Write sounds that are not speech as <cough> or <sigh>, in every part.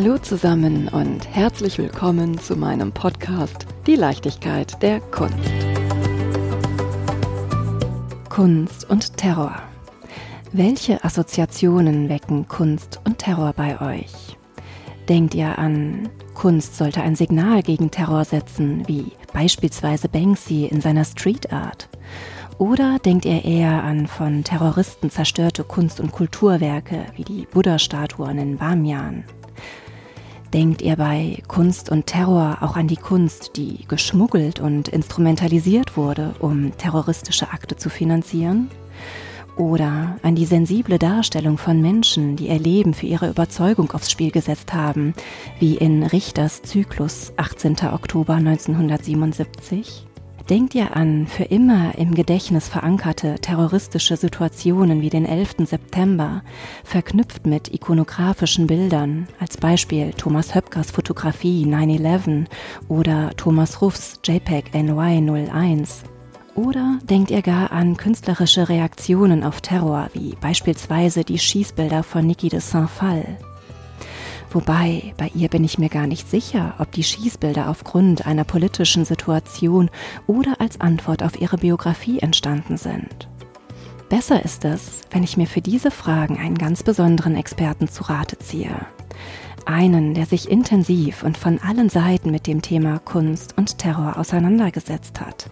Hallo zusammen und herzlich willkommen zu meinem Podcast Die Leichtigkeit der Kunst. Kunst und Terror. Welche Assoziationen wecken Kunst und Terror bei euch? Denkt ihr an, Kunst sollte ein Signal gegen Terror setzen, wie beispielsweise Banksy in seiner Street Art? Oder denkt ihr eher an von Terroristen zerstörte Kunst- und Kulturwerke wie die Buddha-Statuen in Bamian? Denkt ihr bei Kunst und Terror auch an die Kunst, die geschmuggelt und instrumentalisiert wurde, um terroristische Akte zu finanzieren? Oder an die sensible Darstellung von Menschen, die ihr Leben für ihre Überzeugung aufs Spiel gesetzt haben, wie in Richters Zyklus 18. Oktober 1977? Denkt ihr an für immer im Gedächtnis verankerte terroristische Situationen wie den 11. September, verknüpft mit ikonografischen Bildern, als Beispiel Thomas Höpkers Fotografie 9-11 oder Thomas Ruffs JPEG NY01? Oder denkt ihr gar an künstlerische Reaktionen auf Terror, wie beispielsweise die Schießbilder von Niki de Saint-Phal? Wobei, bei ihr bin ich mir gar nicht sicher, ob die Schießbilder aufgrund einer politischen Situation oder als Antwort auf ihre Biografie entstanden sind. Besser ist es, wenn ich mir für diese Fragen einen ganz besonderen Experten zu Rate ziehe. Einen, der sich intensiv und von allen Seiten mit dem Thema Kunst und Terror auseinandergesetzt hat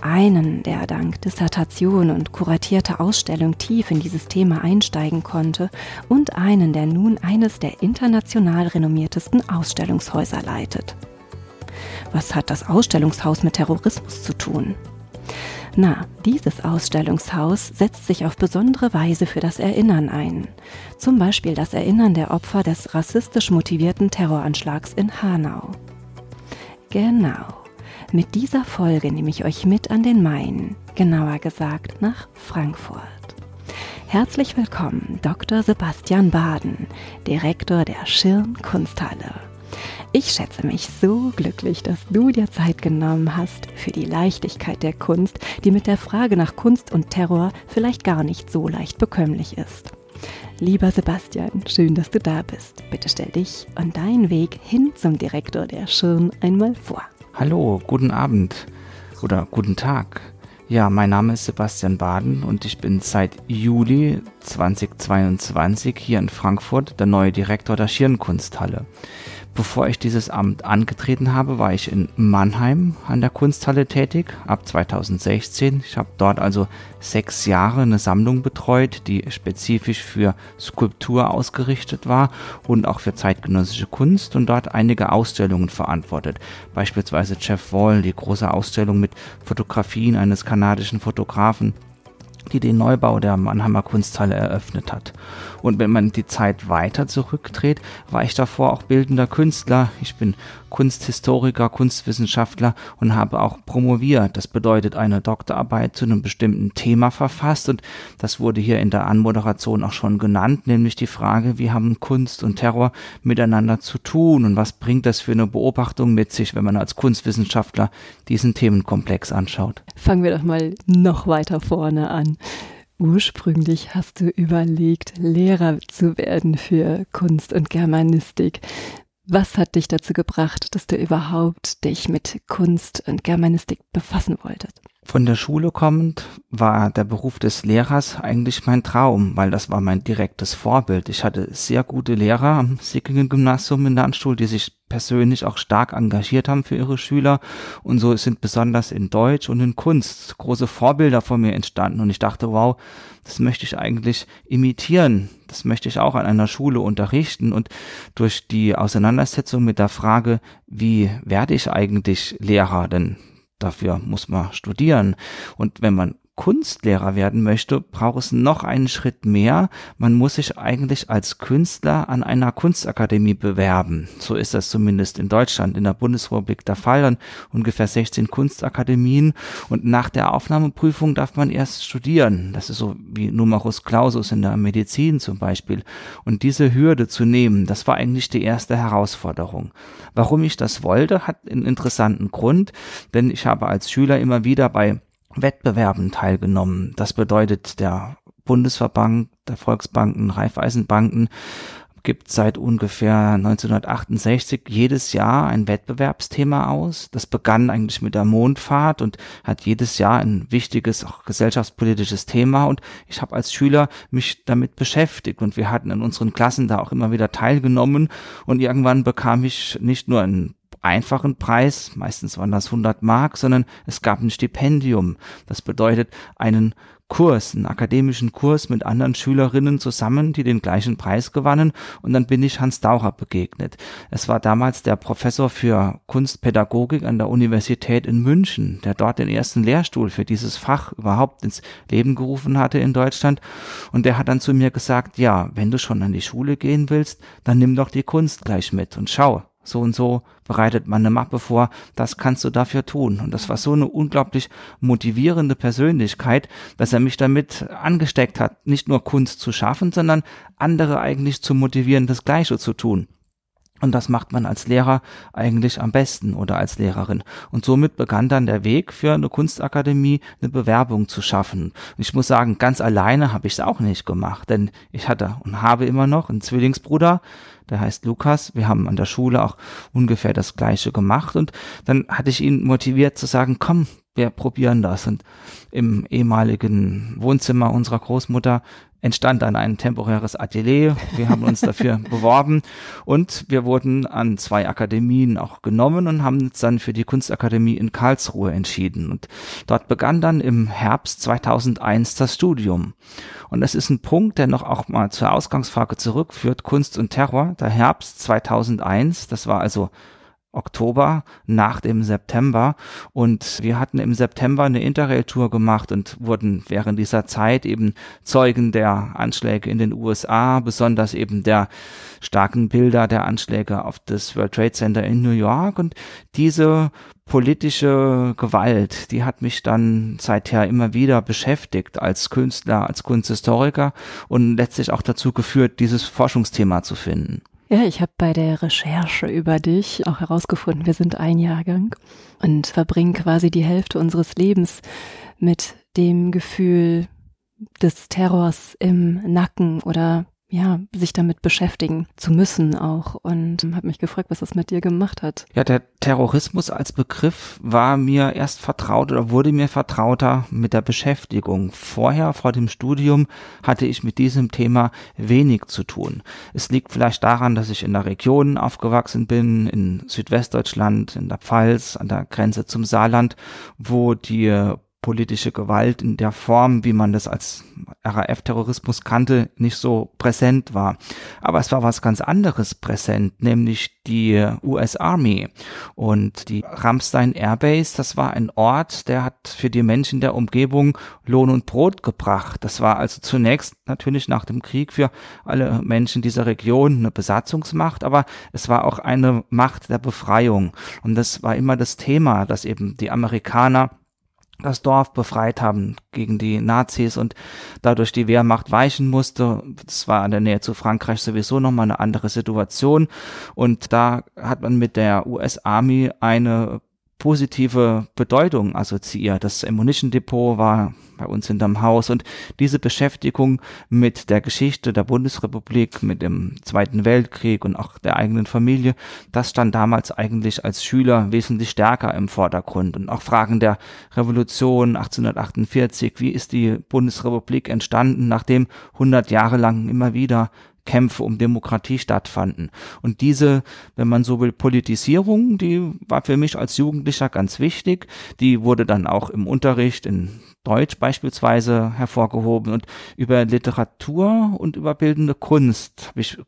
einen, der dank Dissertation und kuratierter Ausstellung tief in dieses Thema einsteigen konnte und einen, der nun eines der international renommiertesten Ausstellungshäuser leitet. Was hat das Ausstellungshaus mit Terrorismus zu tun? Na, dieses Ausstellungshaus setzt sich auf besondere Weise für das Erinnern ein. Zum Beispiel das Erinnern der Opfer des rassistisch motivierten Terroranschlags in Hanau. Genau. Mit dieser Folge nehme ich euch mit an den Main, genauer gesagt nach Frankfurt. Herzlich willkommen, Dr. Sebastian Baden, Direktor der Schirn Kunsthalle. Ich schätze mich so glücklich, dass du dir Zeit genommen hast für die Leichtigkeit der Kunst, die mit der Frage nach Kunst und Terror vielleicht gar nicht so leicht bekömmlich ist. Lieber Sebastian, schön, dass du da bist. Bitte stell dich und deinen Weg hin zum Direktor der Schirn einmal vor. Hallo, guten Abend oder guten Tag. Ja, mein Name ist Sebastian Baden und ich bin seit Juli 2022 hier in Frankfurt der neue Direktor der Schirnkunsthalle. Bevor ich dieses Amt angetreten habe, war ich in Mannheim an der Kunsthalle tätig, ab 2016. Ich habe dort also sechs Jahre eine Sammlung betreut, die spezifisch für Skulptur ausgerichtet war und auch für zeitgenössische Kunst und dort einige Ausstellungen verantwortet. Beispielsweise Jeff Wall, die große Ausstellung mit Fotografien eines kanadischen Fotografen die den Neubau der Mannheimer Kunsthalle eröffnet hat. Und wenn man die Zeit weiter zurückdreht, war ich davor auch bildender Künstler. Ich bin Kunsthistoriker, Kunstwissenschaftler und habe auch promoviert. Das bedeutet eine Doktorarbeit zu einem bestimmten Thema verfasst und das wurde hier in der Anmoderation auch schon genannt, nämlich die Frage, wie haben Kunst und Terror miteinander zu tun und was bringt das für eine Beobachtung mit sich, wenn man als Kunstwissenschaftler diesen Themenkomplex anschaut. Fangen wir doch mal noch weiter vorne an. Ursprünglich hast du überlegt, Lehrer zu werden für Kunst und Germanistik. Was hat dich dazu gebracht, dass du überhaupt dich mit Kunst und Germanistik befassen wolltest? Von der Schule kommend war der Beruf des Lehrers eigentlich mein Traum, weil das war mein direktes Vorbild. Ich hatte sehr gute Lehrer am Sickingen Gymnasium in Landstuhl, die sich persönlich auch stark engagiert haben für ihre Schüler. Und so sind besonders in Deutsch und in Kunst große Vorbilder von mir entstanden. Und ich dachte, wow, das möchte ich eigentlich imitieren. Das möchte ich auch an einer Schule unterrichten. Und durch die Auseinandersetzung mit der Frage, wie werde ich eigentlich Lehrer? Denn dafür muss man studieren. Und wenn man Kunstlehrer werden möchte, braucht es noch einen Schritt mehr. Man muss sich eigentlich als Künstler an einer Kunstakademie bewerben. So ist das zumindest in Deutschland, in der Bundesrepublik der Fall. Dann ungefähr 16 Kunstakademien. Und nach der Aufnahmeprüfung darf man erst studieren. Das ist so wie Numerus Clausus in der Medizin zum Beispiel. Und diese Hürde zu nehmen, das war eigentlich die erste Herausforderung. Warum ich das wollte, hat einen interessanten Grund, denn ich habe als Schüler immer wieder bei Wettbewerben teilgenommen. Das bedeutet, der Bundesverband der Volksbanken, Raiffeisenbanken gibt seit ungefähr 1968 jedes Jahr ein Wettbewerbsthema aus. Das begann eigentlich mit der Mondfahrt und hat jedes Jahr ein wichtiges, auch gesellschaftspolitisches Thema. Und ich habe als Schüler mich damit beschäftigt und wir hatten in unseren Klassen da auch immer wieder teilgenommen. Und irgendwann bekam ich nicht nur einen einfachen Preis, meistens waren das 100 Mark, sondern es gab ein Stipendium. Das bedeutet einen Kurs, einen akademischen Kurs mit anderen Schülerinnen zusammen, die den gleichen Preis gewannen. Und dann bin ich Hans Daucher begegnet. Es war damals der Professor für Kunstpädagogik an der Universität in München, der dort den ersten Lehrstuhl für dieses Fach überhaupt ins Leben gerufen hatte in Deutschland. Und der hat dann zu mir gesagt, ja, wenn du schon an die Schule gehen willst, dann nimm doch die Kunst gleich mit und schau, so und so bereitet man eine Mappe vor, das kannst du dafür tun. Und das war so eine unglaublich motivierende Persönlichkeit, dass er mich damit angesteckt hat, nicht nur Kunst zu schaffen, sondern andere eigentlich zu motivieren, das Gleiche zu tun. Und das macht man als Lehrer eigentlich am besten oder als Lehrerin. Und somit begann dann der Weg für eine Kunstakademie, eine Bewerbung zu schaffen. Und ich muss sagen, ganz alleine habe ich es auch nicht gemacht, denn ich hatte und habe immer noch einen Zwillingsbruder, der heißt Lukas. Wir haben an der Schule auch ungefähr das Gleiche gemacht und dann hatte ich ihn motiviert zu sagen, komm, wir probieren das. Und im ehemaligen Wohnzimmer unserer Großmutter entstand dann ein temporäres Atelier. Wir haben uns dafür <laughs> beworben und wir wurden an zwei Akademien auch genommen und haben uns dann für die Kunstakademie in Karlsruhe entschieden. Und dort begann dann im Herbst 2001 das Studium. Und das ist ein Punkt, der noch auch mal zur Ausgangsfrage zurückführt, Kunst und Terror. Der Herbst 2001, das war also Oktober nach dem September und wir hatten im September eine Interrail-Tour gemacht und wurden während dieser Zeit eben Zeugen der Anschläge in den USA, besonders eben der starken Bilder der Anschläge auf das World Trade Center in New York und diese politische Gewalt, die hat mich dann seither immer wieder beschäftigt als Künstler, als Kunsthistoriker und letztlich auch dazu geführt, dieses Forschungsthema zu finden. Ja, ich habe bei der Recherche über dich auch herausgefunden, wir sind ein Jahrgang und verbringen quasi die Hälfte unseres Lebens mit dem Gefühl des Terrors im Nacken oder ja, sich damit beschäftigen zu müssen auch und habe mich gefragt, was das mit dir gemacht hat. Ja, der Terrorismus als Begriff war mir erst vertraut oder wurde mir vertrauter mit der Beschäftigung. Vorher, vor dem Studium, hatte ich mit diesem Thema wenig zu tun. Es liegt vielleicht daran, dass ich in der Region aufgewachsen bin, in Südwestdeutschland, in der Pfalz, an der Grenze zum Saarland, wo die politische Gewalt in der Form, wie man das als RAF-Terrorismus kannte, nicht so präsent war. Aber es war was ganz anderes präsent, nämlich die US Army und die Ramstein Airbase. Das war ein Ort, der hat für die Menschen der Umgebung Lohn und Brot gebracht. Das war also zunächst natürlich nach dem Krieg für alle Menschen dieser Region eine Besatzungsmacht, aber es war auch eine Macht der Befreiung. Und das war immer das Thema, dass eben die Amerikaner das Dorf befreit haben gegen die Nazis und dadurch die Wehrmacht weichen musste. Das war in der Nähe zu Frankreich sowieso nochmal eine andere Situation. Und da hat man mit der US Army eine positive Bedeutung assoziiert. Das Ammunition Depot war bei uns hinterm Haus und diese Beschäftigung mit der Geschichte der Bundesrepublik, mit dem Zweiten Weltkrieg und auch der eigenen Familie, das stand damals eigentlich als Schüler wesentlich stärker im Vordergrund und auch Fragen der Revolution 1848, wie ist die Bundesrepublik entstanden, nachdem 100 Jahre lang immer wieder Kämpfe um Demokratie stattfanden. Und diese, wenn man so will, Politisierung, die war für mich als Jugendlicher ganz wichtig. Die wurde dann auch im Unterricht in Deutsch beispielsweise hervorgehoben und über Literatur und über bildende Kunst habe ich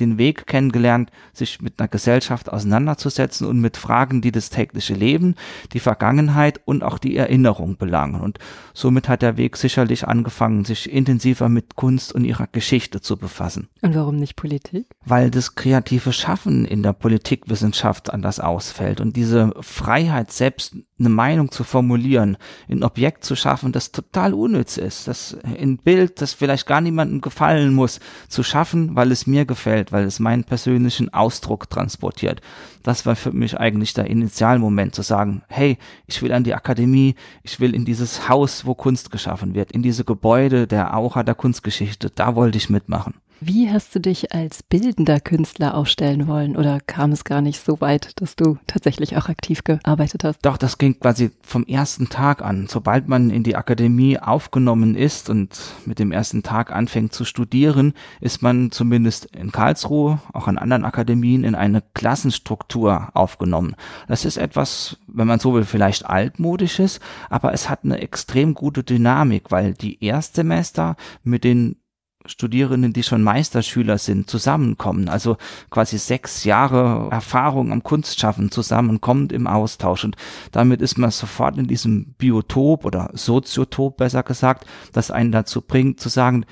den Weg kennengelernt, sich mit einer Gesellschaft auseinanderzusetzen und mit Fragen, die das tägliche Leben, die Vergangenheit und auch die Erinnerung belangen. Und somit hat der Weg sicherlich angefangen, sich intensiver mit Kunst und ihrer Geschichte zu befassen. Und warum nicht Politik? Weil das kreative Schaffen in der Politikwissenschaft anders ausfällt und diese Freiheit, selbst eine Meinung zu formulieren, ein Objekt zu schaffen, das total unnütz ist, das ein Bild, das vielleicht gar niemandem gefallen muss, zu schaffen, weil es mir gefällt, weil es meinen persönlichen Ausdruck transportiert. Das war für mich eigentlich der Initialmoment zu sagen, hey, ich will an die Akademie, ich will in dieses Haus, wo Kunst geschaffen wird, in diese Gebäude der Aura der Kunstgeschichte, da wollte ich mitmachen. Wie hast du dich als bildender Künstler aufstellen wollen oder kam es gar nicht so weit, dass du tatsächlich auch aktiv gearbeitet hast? Doch, das ging quasi vom ersten Tag an. Sobald man in die Akademie aufgenommen ist und mit dem ersten Tag anfängt zu studieren, ist man zumindest in Karlsruhe, auch an anderen Akademien, in eine Klassenstruktur aufgenommen. Das ist etwas, wenn man so will, vielleicht altmodisches, aber es hat eine extrem gute Dynamik, weil die Erstsemester mit den Studierenden, die schon Meisterschüler sind, zusammenkommen. Also quasi sechs Jahre Erfahrung am Kunstschaffen zusammenkommt im Austausch. Und damit ist man sofort in diesem Biotop oder Soziotop besser gesagt, das einen dazu bringt zu sagen,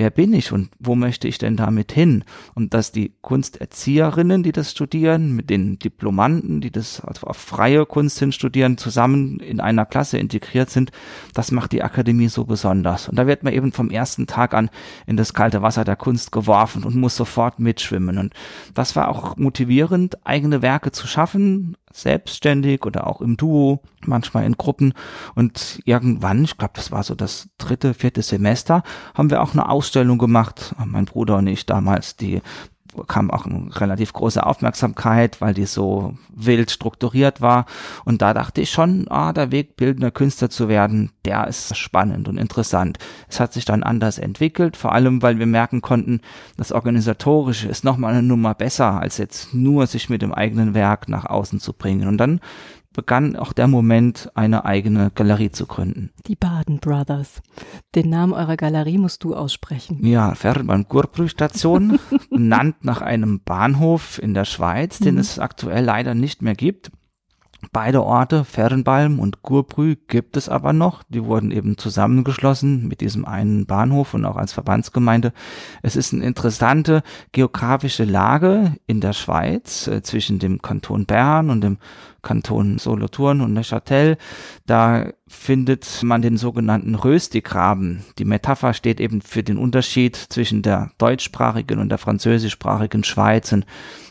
wer bin ich und wo möchte ich denn damit hin? Und dass die Kunsterzieherinnen, die das studieren, mit den Diplomanten, die das also auf freie Kunst hin studieren, zusammen in einer Klasse integriert sind, das macht die Akademie so besonders. Und da wird man eben vom ersten Tag an in das kalte Wasser der Kunst geworfen und muss sofort mitschwimmen. Und das war auch motivierend, eigene Werke zu schaffen, selbstständig oder auch im Duo, manchmal in Gruppen. Und irgendwann, ich glaube, das war so das dritte, vierte Semester, haben wir auch eine Ausstellung gemacht, mein Bruder und ich damals, die kam auch eine relativ große Aufmerksamkeit, weil die so wild strukturiert war. Und da dachte ich schon, ah, der Weg, bildender Künstler zu werden, der ist spannend und interessant. Es hat sich dann anders entwickelt, vor allem, weil wir merken konnten, das Organisatorische ist nochmal eine Nummer besser, als jetzt nur sich mit dem eigenen Werk nach außen zu bringen. Und dann begann auch der Moment, eine eigene Galerie zu gründen. Die Baden Brothers. Den Namen eurer Galerie musst du aussprechen. Ja, Fernbahn-Gurbrü-Station, <laughs> benannt nach einem Bahnhof in der Schweiz, den mhm. es aktuell leider nicht mehr gibt. Beide Orte, Fernbalm und Gurbrü, gibt es aber noch. Die wurden eben zusammengeschlossen mit diesem einen Bahnhof und auch als Verbandsgemeinde. Es ist eine interessante geografische Lage in der Schweiz äh, zwischen dem Kanton Bern und dem Kanton Solothurn und Neuchâtel. Da findet man den sogenannten Röstigraben. Die Metapher steht eben für den Unterschied zwischen der deutschsprachigen und der französischsprachigen Schweiz und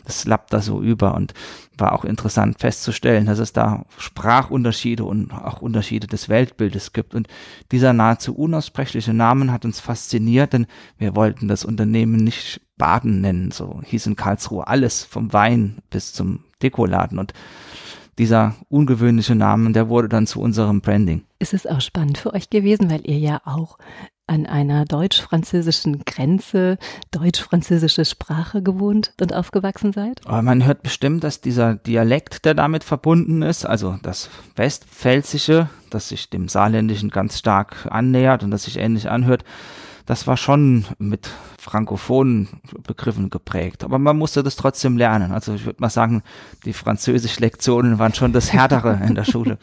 das lappt da so über und war auch interessant festzustellen, dass es da Sprachunterschiede und auch Unterschiede des Weltbildes gibt. Und dieser nahezu unaussprechliche Namen hat uns fasziniert, denn wir wollten das Unternehmen nicht Baden nennen. So hieß in Karlsruhe alles vom Wein bis zum Dekoladen. Und dieser ungewöhnliche Name, der wurde dann zu unserem Branding. Ist es auch spannend für euch gewesen, weil ihr ja auch an einer deutsch-französischen Grenze deutsch-französische Sprache gewohnt und aufgewachsen seid? Aber man hört bestimmt, dass dieser Dialekt, der damit verbunden ist, also das Westpfälzische, das sich dem Saarländischen ganz stark annähert und das sich ähnlich anhört, das war schon mit frankophonen Begriffen geprägt. Aber man musste das trotzdem lernen. Also ich würde mal sagen, die Französisch-Lektionen waren schon das Härtere in der Schule.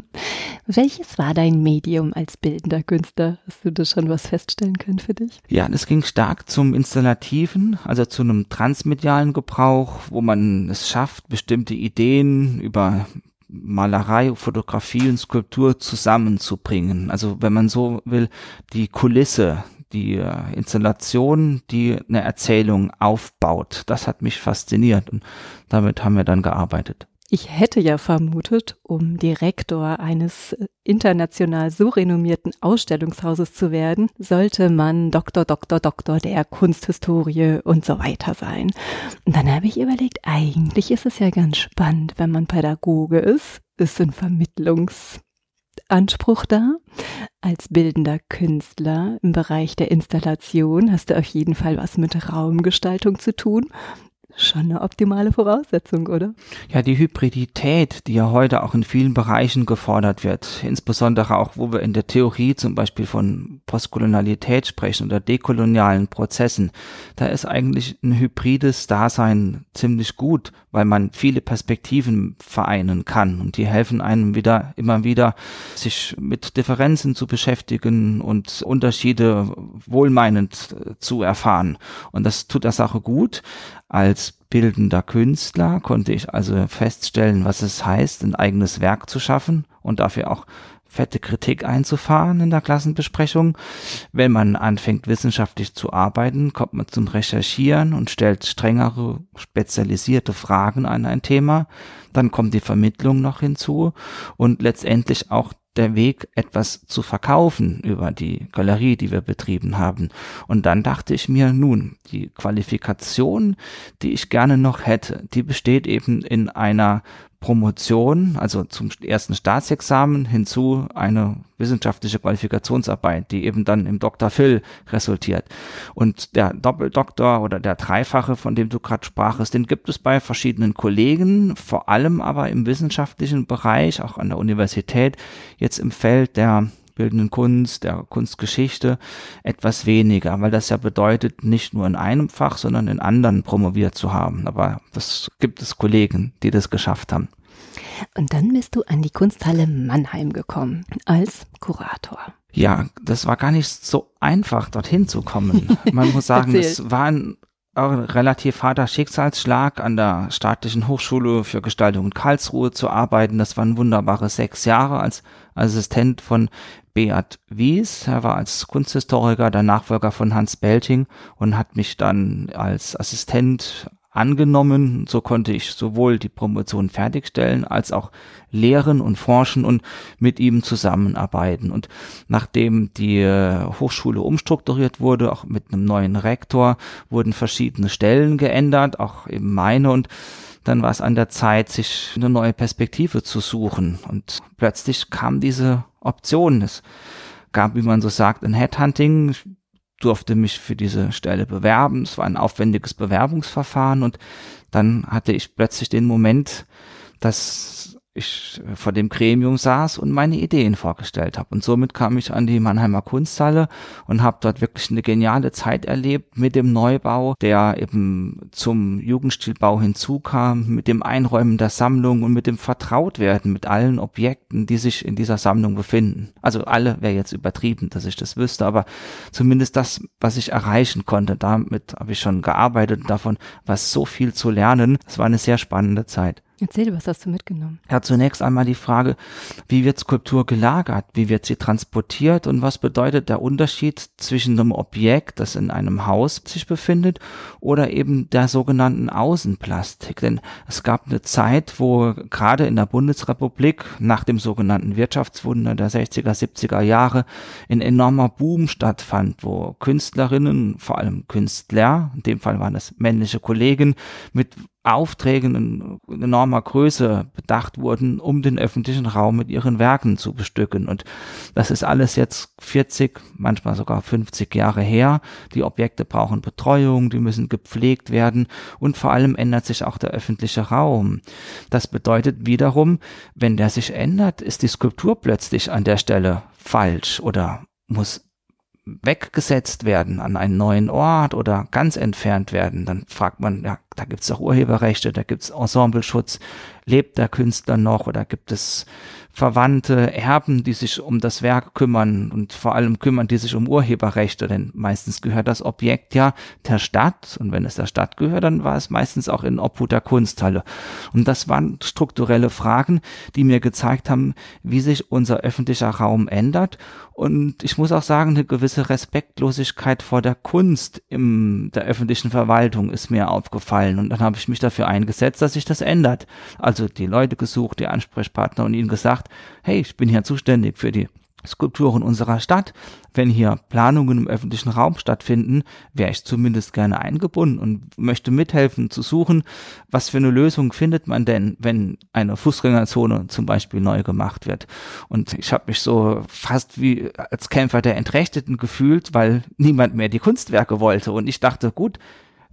<laughs> Welches war dein Medium als bildender Künstler? Hast du da schon was feststellen können für dich? Ja, das ging stark zum Installativen, also zu einem transmedialen Gebrauch, wo man es schafft, bestimmte Ideen über Malerei, Fotografie und Skulptur zusammenzubringen. Also wenn man so will, die Kulisse, die äh, Installation, die eine Erzählung aufbaut. Das hat mich fasziniert und damit haben wir dann gearbeitet. Ich hätte ja vermutet, um Direktor eines äh, international so renommierten Ausstellungshauses zu werden, sollte man Doktor, Doktor, Doktor der Kunsthistorie und so weiter sein. Und dann habe ich überlegt, eigentlich ist es ja ganz spannend, wenn man Pädagoge ist, ist ein Vermittlungsanspruch da. Als bildender Künstler im Bereich der Installation hast du auf jeden Fall was mit Raumgestaltung zu tun. Schon eine optimale Voraussetzung, oder? Ja, die Hybridität, die ja heute auch in vielen Bereichen gefordert wird, insbesondere auch, wo wir in der Theorie zum Beispiel von Postkolonialität sprechen oder dekolonialen Prozessen, da ist eigentlich ein hybrides Dasein ziemlich gut, weil man viele Perspektiven vereinen kann und die helfen einem wieder, immer wieder, sich mit Differenzen zu beschäftigen und Unterschiede wohlmeinend zu erfahren. Und das tut der Sache gut. Als bildender Künstler konnte ich also feststellen, was es heißt, ein eigenes Werk zu schaffen und dafür auch fette Kritik einzufahren in der Klassenbesprechung. Wenn man anfängt, wissenschaftlich zu arbeiten, kommt man zum Recherchieren und stellt strengere, spezialisierte Fragen an ein Thema. Dann kommt die Vermittlung noch hinzu und letztendlich auch der Weg, etwas zu verkaufen über die Galerie, die wir betrieben haben. Und dann dachte ich mir, nun, die Qualifikation, die ich gerne noch hätte, die besteht eben in einer Promotion, also zum ersten Staatsexamen hinzu eine wissenschaftliche Qualifikationsarbeit, die eben dann im Dr. Phil resultiert. Und der Doppeldoktor oder der Dreifache, von dem du gerade sprachest, den gibt es bei verschiedenen Kollegen, vor allem aber im wissenschaftlichen Bereich, auch an der Universität, jetzt im Feld der bildenden Kunst, der Kunstgeschichte etwas weniger, weil das ja bedeutet, nicht nur in einem Fach, sondern in anderen promoviert zu haben. Aber das gibt es Kollegen, die das geschafft haben. Und dann bist du an die Kunsthalle Mannheim gekommen als Kurator. Ja, das war gar nicht so einfach, dorthin zu kommen. Man muss sagen, <laughs> es war ein relativ harter Schicksalsschlag, an der Staatlichen Hochschule für Gestaltung in Karlsruhe zu arbeiten. Das waren wunderbare sechs Jahre als Assistent von Beat Wies. Er war als Kunsthistoriker der Nachfolger von Hans Belting und hat mich dann als Assistent angenommen. So konnte ich sowohl die Promotion fertigstellen als auch lehren und forschen und mit ihm zusammenarbeiten. Und nachdem die äh, Hochschule umstrukturiert wurde, auch mit einem neuen Rektor, wurden verschiedene Stellen geändert, auch eben meine und dann war es an der Zeit, sich eine neue Perspektive zu suchen. Und plötzlich kam diese Option. Es gab, wie man so sagt, ein Headhunting. Ich durfte mich für diese Stelle bewerben. Es war ein aufwendiges Bewerbungsverfahren und dann hatte ich plötzlich den Moment, dass ich äh, vor dem Gremium saß und meine Ideen vorgestellt habe. Und somit kam ich an die Mannheimer Kunsthalle und habe dort wirklich eine geniale Zeit erlebt mit dem Neubau, der eben zum Jugendstilbau hinzukam, mit dem Einräumen der Sammlung und mit dem Vertrautwerden mit allen Objekten, die sich in dieser Sammlung befinden. Also alle wäre jetzt übertrieben, dass ich das wüsste, aber zumindest das, was ich erreichen konnte, damit habe ich schon gearbeitet davon war so viel zu lernen. Es war eine sehr spannende Zeit. Erzähl, was hast du mitgenommen? Ja, zunächst einmal die Frage, wie wird Skulptur gelagert? Wie wird sie transportiert? Und was bedeutet der Unterschied zwischen einem Objekt, das in einem Haus sich befindet, oder eben der sogenannten Außenplastik? Denn es gab eine Zeit, wo gerade in der Bundesrepublik nach dem sogenannten Wirtschaftswunder der 60er, 70er Jahre ein enormer Boom stattfand, wo Künstlerinnen, vor allem Künstler, in dem Fall waren es männliche Kollegen, mit Aufträgen in enormer Größe bedacht wurden, um den öffentlichen Raum mit ihren Werken zu bestücken. Und das ist alles jetzt 40, manchmal sogar 50 Jahre her. Die Objekte brauchen Betreuung, die müssen gepflegt werden und vor allem ändert sich auch der öffentliche Raum. Das bedeutet wiederum, wenn der sich ändert, ist die Skulptur plötzlich an der Stelle falsch oder muss weggesetzt werden an einen neuen Ort oder ganz entfernt werden, dann fragt man, ja, da gibt's auch Urheberrechte, da gibt's Ensembleschutz, lebt der Künstler noch oder gibt es Verwandte, Erben, die sich um das Werk kümmern und vor allem kümmern die sich um Urheberrechte, denn meistens gehört das Objekt ja der Stadt und wenn es der Stadt gehört, dann war es meistens auch in Obhut der Kunsthalle. Und das waren strukturelle Fragen, die mir gezeigt haben, wie sich unser öffentlicher Raum ändert. Und ich muss auch sagen, eine gewisse Respektlosigkeit vor der Kunst in der öffentlichen Verwaltung ist mir aufgefallen und dann habe ich mich dafür eingesetzt, dass sich das ändert. Also die Leute gesucht, die Ansprechpartner und ihnen gesagt, hey, ich bin hier zuständig für die Skulpturen unserer Stadt. Wenn hier Planungen im öffentlichen Raum stattfinden, wäre ich zumindest gerne eingebunden und möchte mithelfen zu suchen, was für eine Lösung findet man denn, wenn eine Fußgängerzone zum Beispiel neu gemacht wird. Und ich habe mich so fast wie als Kämpfer der Entrechteten gefühlt, weil niemand mehr die Kunstwerke wollte. Und ich dachte, gut,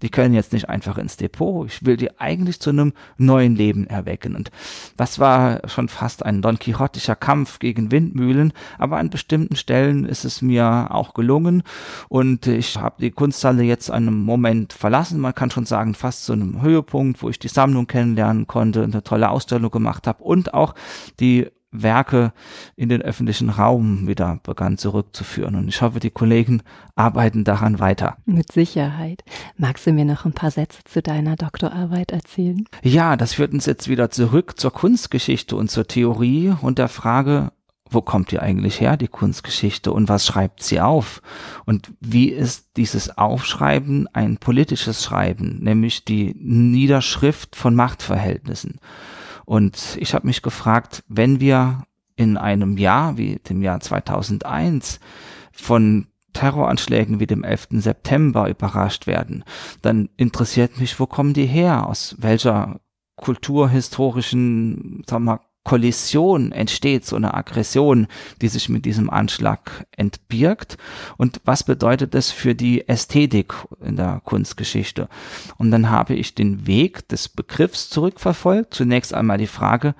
die können jetzt nicht einfach ins Depot. Ich will die eigentlich zu einem neuen Leben erwecken. Und das war schon fast ein Don Quixotischer Kampf gegen Windmühlen, aber an bestimmten Stellen ist es mir auch gelungen. Und ich habe die Kunsthalle jetzt einen Moment verlassen. Man kann schon sagen, fast zu einem Höhepunkt, wo ich die Sammlung kennenlernen konnte, eine tolle Ausstellung gemacht habe und auch die Werke in den öffentlichen Raum wieder begann zurückzuführen. Und ich hoffe, die Kollegen arbeiten daran weiter. Mit Sicherheit. Magst du mir noch ein paar Sätze zu deiner Doktorarbeit erzählen? Ja, das führt uns jetzt wieder zurück zur Kunstgeschichte und zur Theorie und der Frage, wo kommt die eigentlich her, die Kunstgeschichte, und was schreibt sie auf? Und wie ist dieses Aufschreiben ein politisches Schreiben, nämlich die Niederschrift von Machtverhältnissen? Und ich habe mich gefragt, wenn wir in einem Jahr wie dem Jahr 2001 von Terroranschlägen wie dem 11. September überrascht werden, dann interessiert mich, wo kommen die her? Aus welcher kulturhistorischen, sagen wir mal, Kollision entsteht, so eine Aggression, die sich mit diesem Anschlag entbirgt. Und was bedeutet das für die Ästhetik in der Kunstgeschichte? Und dann habe ich den Weg des Begriffs zurückverfolgt. Zunächst einmal die Frage,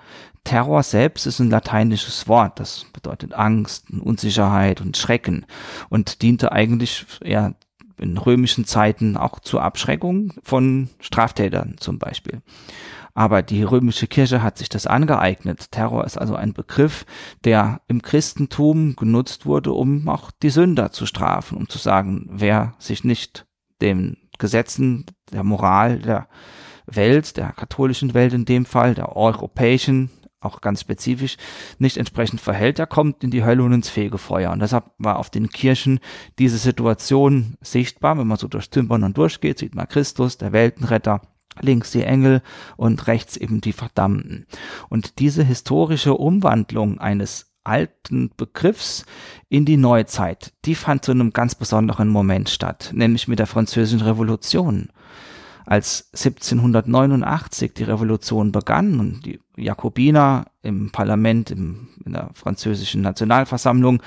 Terror selbst ist ein lateinisches Wort. Das bedeutet Angst, Unsicherheit und Schrecken und diente eigentlich eher in römischen Zeiten auch zur Abschreckung von Straftätern zum Beispiel. Aber die römische Kirche hat sich das angeeignet. Terror ist also ein Begriff, der im Christentum genutzt wurde, um auch die Sünder zu strafen, um zu sagen, wer sich nicht den Gesetzen der Moral der Welt, der katholischen Welt in dem Fall, der europäischen, auch ganz spezifisch, nicht entsprechend verhält, der kommt in die Hölle und ins Fegefeuer. Und deshalb war auf den Kirchen diese Situation sichtbar. Wenn man so durch Tümpern durchgeht, sieht man Christus, der Weltenretter, links die Engel und rechts eben die Verdammten. Und diese historische Umwandlung eines alten Begriffs in die Neuzeit, die fand zu einem ganz besonderen Moment statt, nämlich mit der Französischen Revolution als 1789 die Revolution begann und die Jakobiner im Parlament, im, in der französischen Nationalversammlung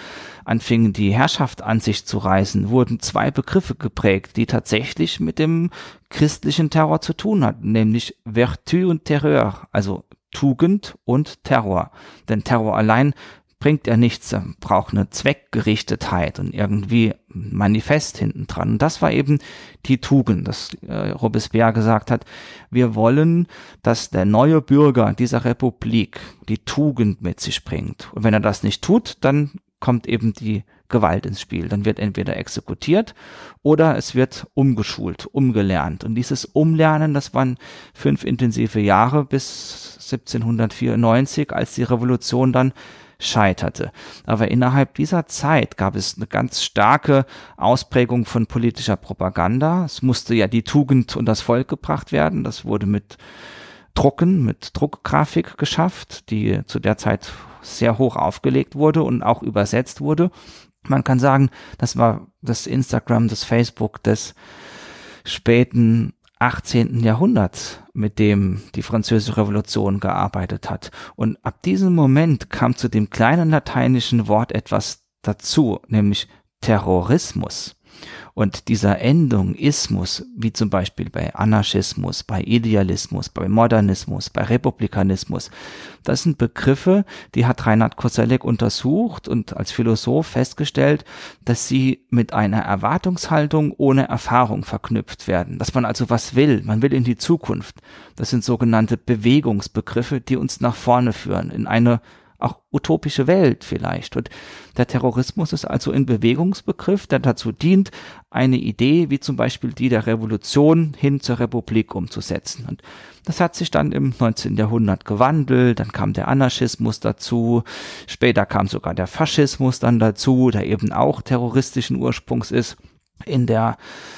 anfingen, die Herrschaft an sich zu reißen, wurden zwei Begriffe geprägt, die tatsächlich mit dem christlichen Terror zu tun hatten, nämlich Vertu und Terreur, also Tugend und Terror. Denn Terror allein bringt er nichts, er braucht eine Zweckgerichtetheit und irgendwie ein Manifest hinten dran. Und das war eben die Tugend, dass äh, Robespierre gesagt hat, wir wollen, dass der neue Bürger dieser Republik die Tugend mit sich bringt. Und wenn er das nicht tut, dann kommt eben die Gewalt ins Spiel. Dann wird entweder exekutiert oder es wird umgeschult, umgelernt. Und dieses Umlernen, das waren fünf intensive Jahre bis 1794, als die Revolution dann scheiterte. Aber innerhalb dieser Zeit gab es eine ganz starke Ausprägung von politischer Propaganda. Es musste ja die Tugend und das Volk gebracht werden. Das wurde mit Drucken, mit Druckgrafik geschafft, die zu der Zeit sehr hoch aufgelegt wurde und auch übersetzt wurde. Man kann sagen, das war das Instagram, das Facebook des späten 18. Jahrhunderts, mit dem die französische Revolution gearbeitet hat. Und ab diesem Moment kam zu dem kleinen lateinischen Wort etwas dazu, nämlich Terrorismus. Und dieser Endung Ismus, wie zum Beispiel bei Anarchismus, bei Idealismus, bei Modernismus, bei Republikanismus, das sind Begriffe, die hat Reinhard Koselleck untersucht und als Philosoph festgestellt, dass sie mit einer Erwartungshaltung ohne Erfahrung verknüpft werden. Dass man also was will, man will in die Zukunft. Das sind sogenannte Bewegungsbegriffe, die uns nach vorne führen, in eine auch utopische Welt vielleicht. Und der Terrorismus ist also ein Bewegungsbegriff, der dazu dient, eine Idee wie zum Beispiel die der Revolution hin zur Republik umzusetzen. Und das hat sich dann im 19. Jahrhundert gewandelt, dann kam der Anarchismus dazu, später kam sogar der Faschismus dann dazu, der eben auch terroristischen Ursprungs ist. In der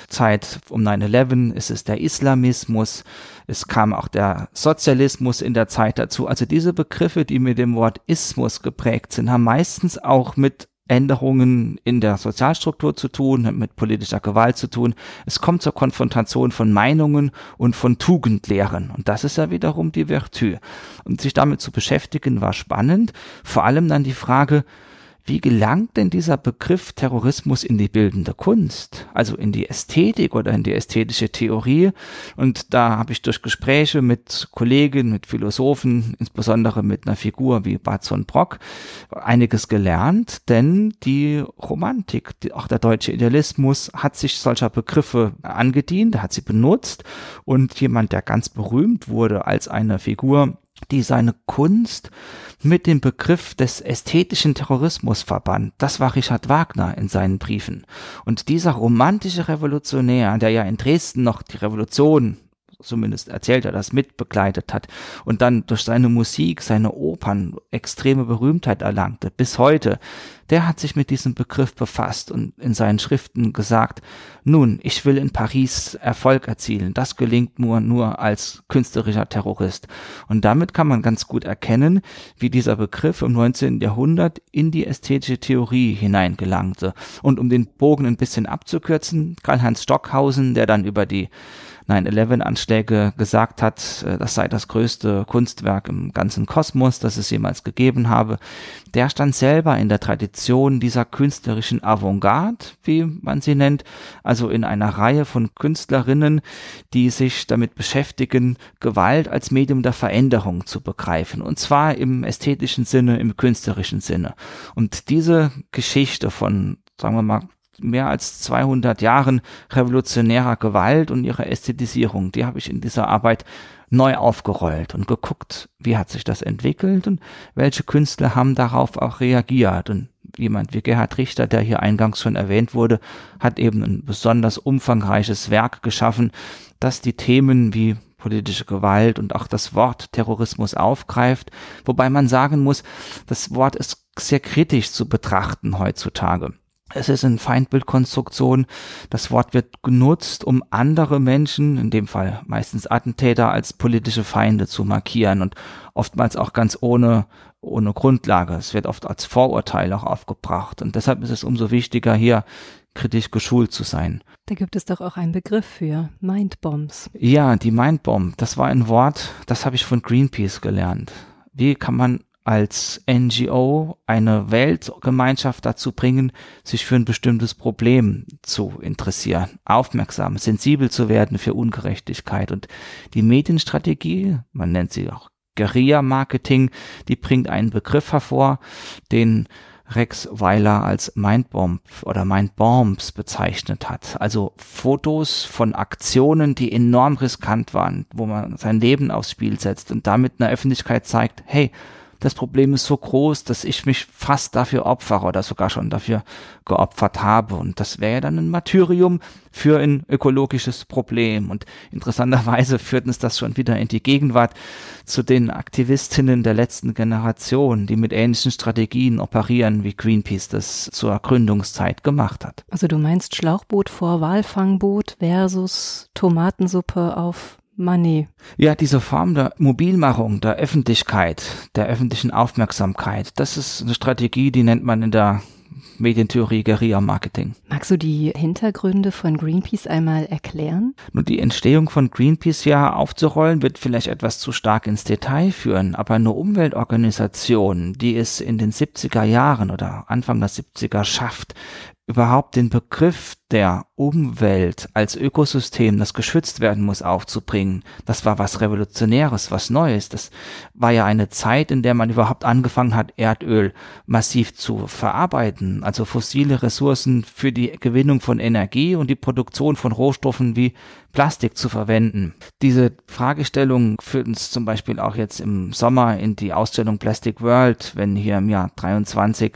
Zeit um 9-11 ist es der Islamismus, es kam auch der Sozialismus in der Zeit dazu. Also diese Begriffe, die mit dem Wort Ismus geprägt sind, haben meistens auch mit Änderungen in der Sozialstruktur zu tun, mit politischer Gewalt zu tun. Es kommt zur Konfrontation von Meinungen und von Tugendlehren. Und das ist ja wiederum die Vertu. Und sich damit zu beschäftigen war spannend. Vor allem dann die Frage, wie gelangt denn dieser Begriff Terrorismus in die bildende Kunst, also in die Ästhetik oder in die ästhetische Theorie? Und da habe ich durch Gespräche mit Kollegen, mit Philosophen, insbesondere mit einer Figur wie Barzon Brock, einiges gelernt, denn die Romantik, auch der deutsche Idealismus hat sich solcher Begriffe angedient, hat sie benutzt und jemand, der ganz berühmt wurde als eine Figur, die seine Kunst mit dem Begriff des ästhetischen Terrorismus verband. Das war Richard Wagner in seinen Briefen. Und dieser romantische Revolutionär, der ja in Dresden noch die Revolution zumindest erzählt er das, mitbegleitet hat und dann durch seine Musik, seine Opern extreme Berühmtheit erlangte, bis heute, der hat sich mit diesem Begriff befasst und in seinen Schriften gesagt, nun, ich will in Paris Erfolg erzielen. Das gelingt nur, nur als künstlerischer Terrorist. Und damit kann man ganz gut erkennen, wie dieser Begriff im 19. Jahrhundert in die ästhetische Theorie hineingelangte. Und um den Bogen ein bisschen abzukürzen, Karl-Heinz Stockhausen, der dann über die 9-11-Anschläge gesagt hat, äh, das sei das größte Kunstwerk im ganzen Kosmos, das es jemals gegeben habe, der stand selber in der Tradition dieser künstlerischen Avantgarde, wie man sie nennt, also in einer Reihe von Künstlerinnen, die sich damit beschäftigen, Gewalt als Medium der Veränderung zu begreifen, und zwar im ästhetischen Sinne, im künstlerischen Sinne. Und diese Geschichte von sagen wir mal, mehr als 200 Jahren revolutionärer Gewalt und ihrer Ästhetisierung. Die habe ich in dieser Arbeit neu aufgerollt und geguckt, wie hat sich das entwickelt und welche Künstler haben darauf auch reagiert. Und jemand wie Gerhard Richter, der hier eingangs schon erwähnt wurde, hat eben ein besonders umfangreiches Werk geschaffen, das die Themen wie politische Gewalt und auch das Wort Terrorismus aufgreift, wobei man sagen muss, das Wort ist sehr kritisch zu betrachten heutzutage. Es ist eine Feindbildkonstruktion. Das Wort wird genutzt, um andere Menschen, in dem Fall meistens Attentäter, als politische Feinde zu markieren und oftmals auch ganz ohne, ohne Grundlage. Es wird oft als Vorurteil auch aufgebracht. Und deshalb ist es umso wichtiger, hier kritisch geschult zu sein. Da gibt es doch auch einen Begriff für Mindbombs. Ja, die Mindbomb, das war ein Wort, das habe ich von Greenpeace gelernt. Wie kann man als NGO eine Weltgemeinschaft dazu bringen, sich für ein bestimmtes Problem zu interessieren, aufmerksam, sensibel zu werden für Ungerechtigkeit. Und die Medienstrategie, man nennt sie auch Guerilla-Marketing, die bringt einen Begriff hervor, den Rex Weiler als Mindbomb oder Mindbombs bezeichnet hat. Also Fotos von Aktionen, die enorm riskant waren, wo man sein Leben aufs Spiel setzt und damit einer Öffentlichkeit zeigt, hey, das Problem ist so groß, dass ich mich fast dafür opfere oder sogar schon dafür geopfert habe. Und das wäre ja dann ein Martyrium für ein ökologisches Problem. Und interessanterweise <laughs> führt uns das schon wieder in die Gegenwart zu den Aktivistinnen der letzten Generation, die mit ähnlichen Strategien operieren, wie Greenpeace das zur Gründungszeit gemacht hat. Also du meinst Schlauchboot vor Walfangboot versus Tomatensuppe auf Money. Ja, diese Form der Mobilmachung, der Öffentlichkeit, der öffentlichen Aufmerksamkeit, das ist eine Strategie, die nennt man in der Medientheorie Guerilla Marketing. Magst du die Hintergründe von Greenpeace einmal erklären? Nur die Entstehung von Greenpeace ja aufzurollen, wird vielleicht etwas zu stark ins Detail führen, aber eine Umweltorganisation, die es in den 70er Jahren oder Anfang der 70er schafft, überhaupt den Begriff der Umwelt als Ökosystem, das geschützt werden muss, aufzubringen, das war was Revolutionäres, was Neues. Das war ja eine Zeit, in der man überhaupt angefangen hat, Erdöl massiv zu verarbeiten, also fossile Ressourcen für die Gewinnung von Energie und die Produktion von Rohstoffen wie Plastik zu verwenden. Diese Fragestellung führt uns zum Beispiel auch jetzt im Sommer in die Ausstellung Plastic World, wenn hier im Jahr 23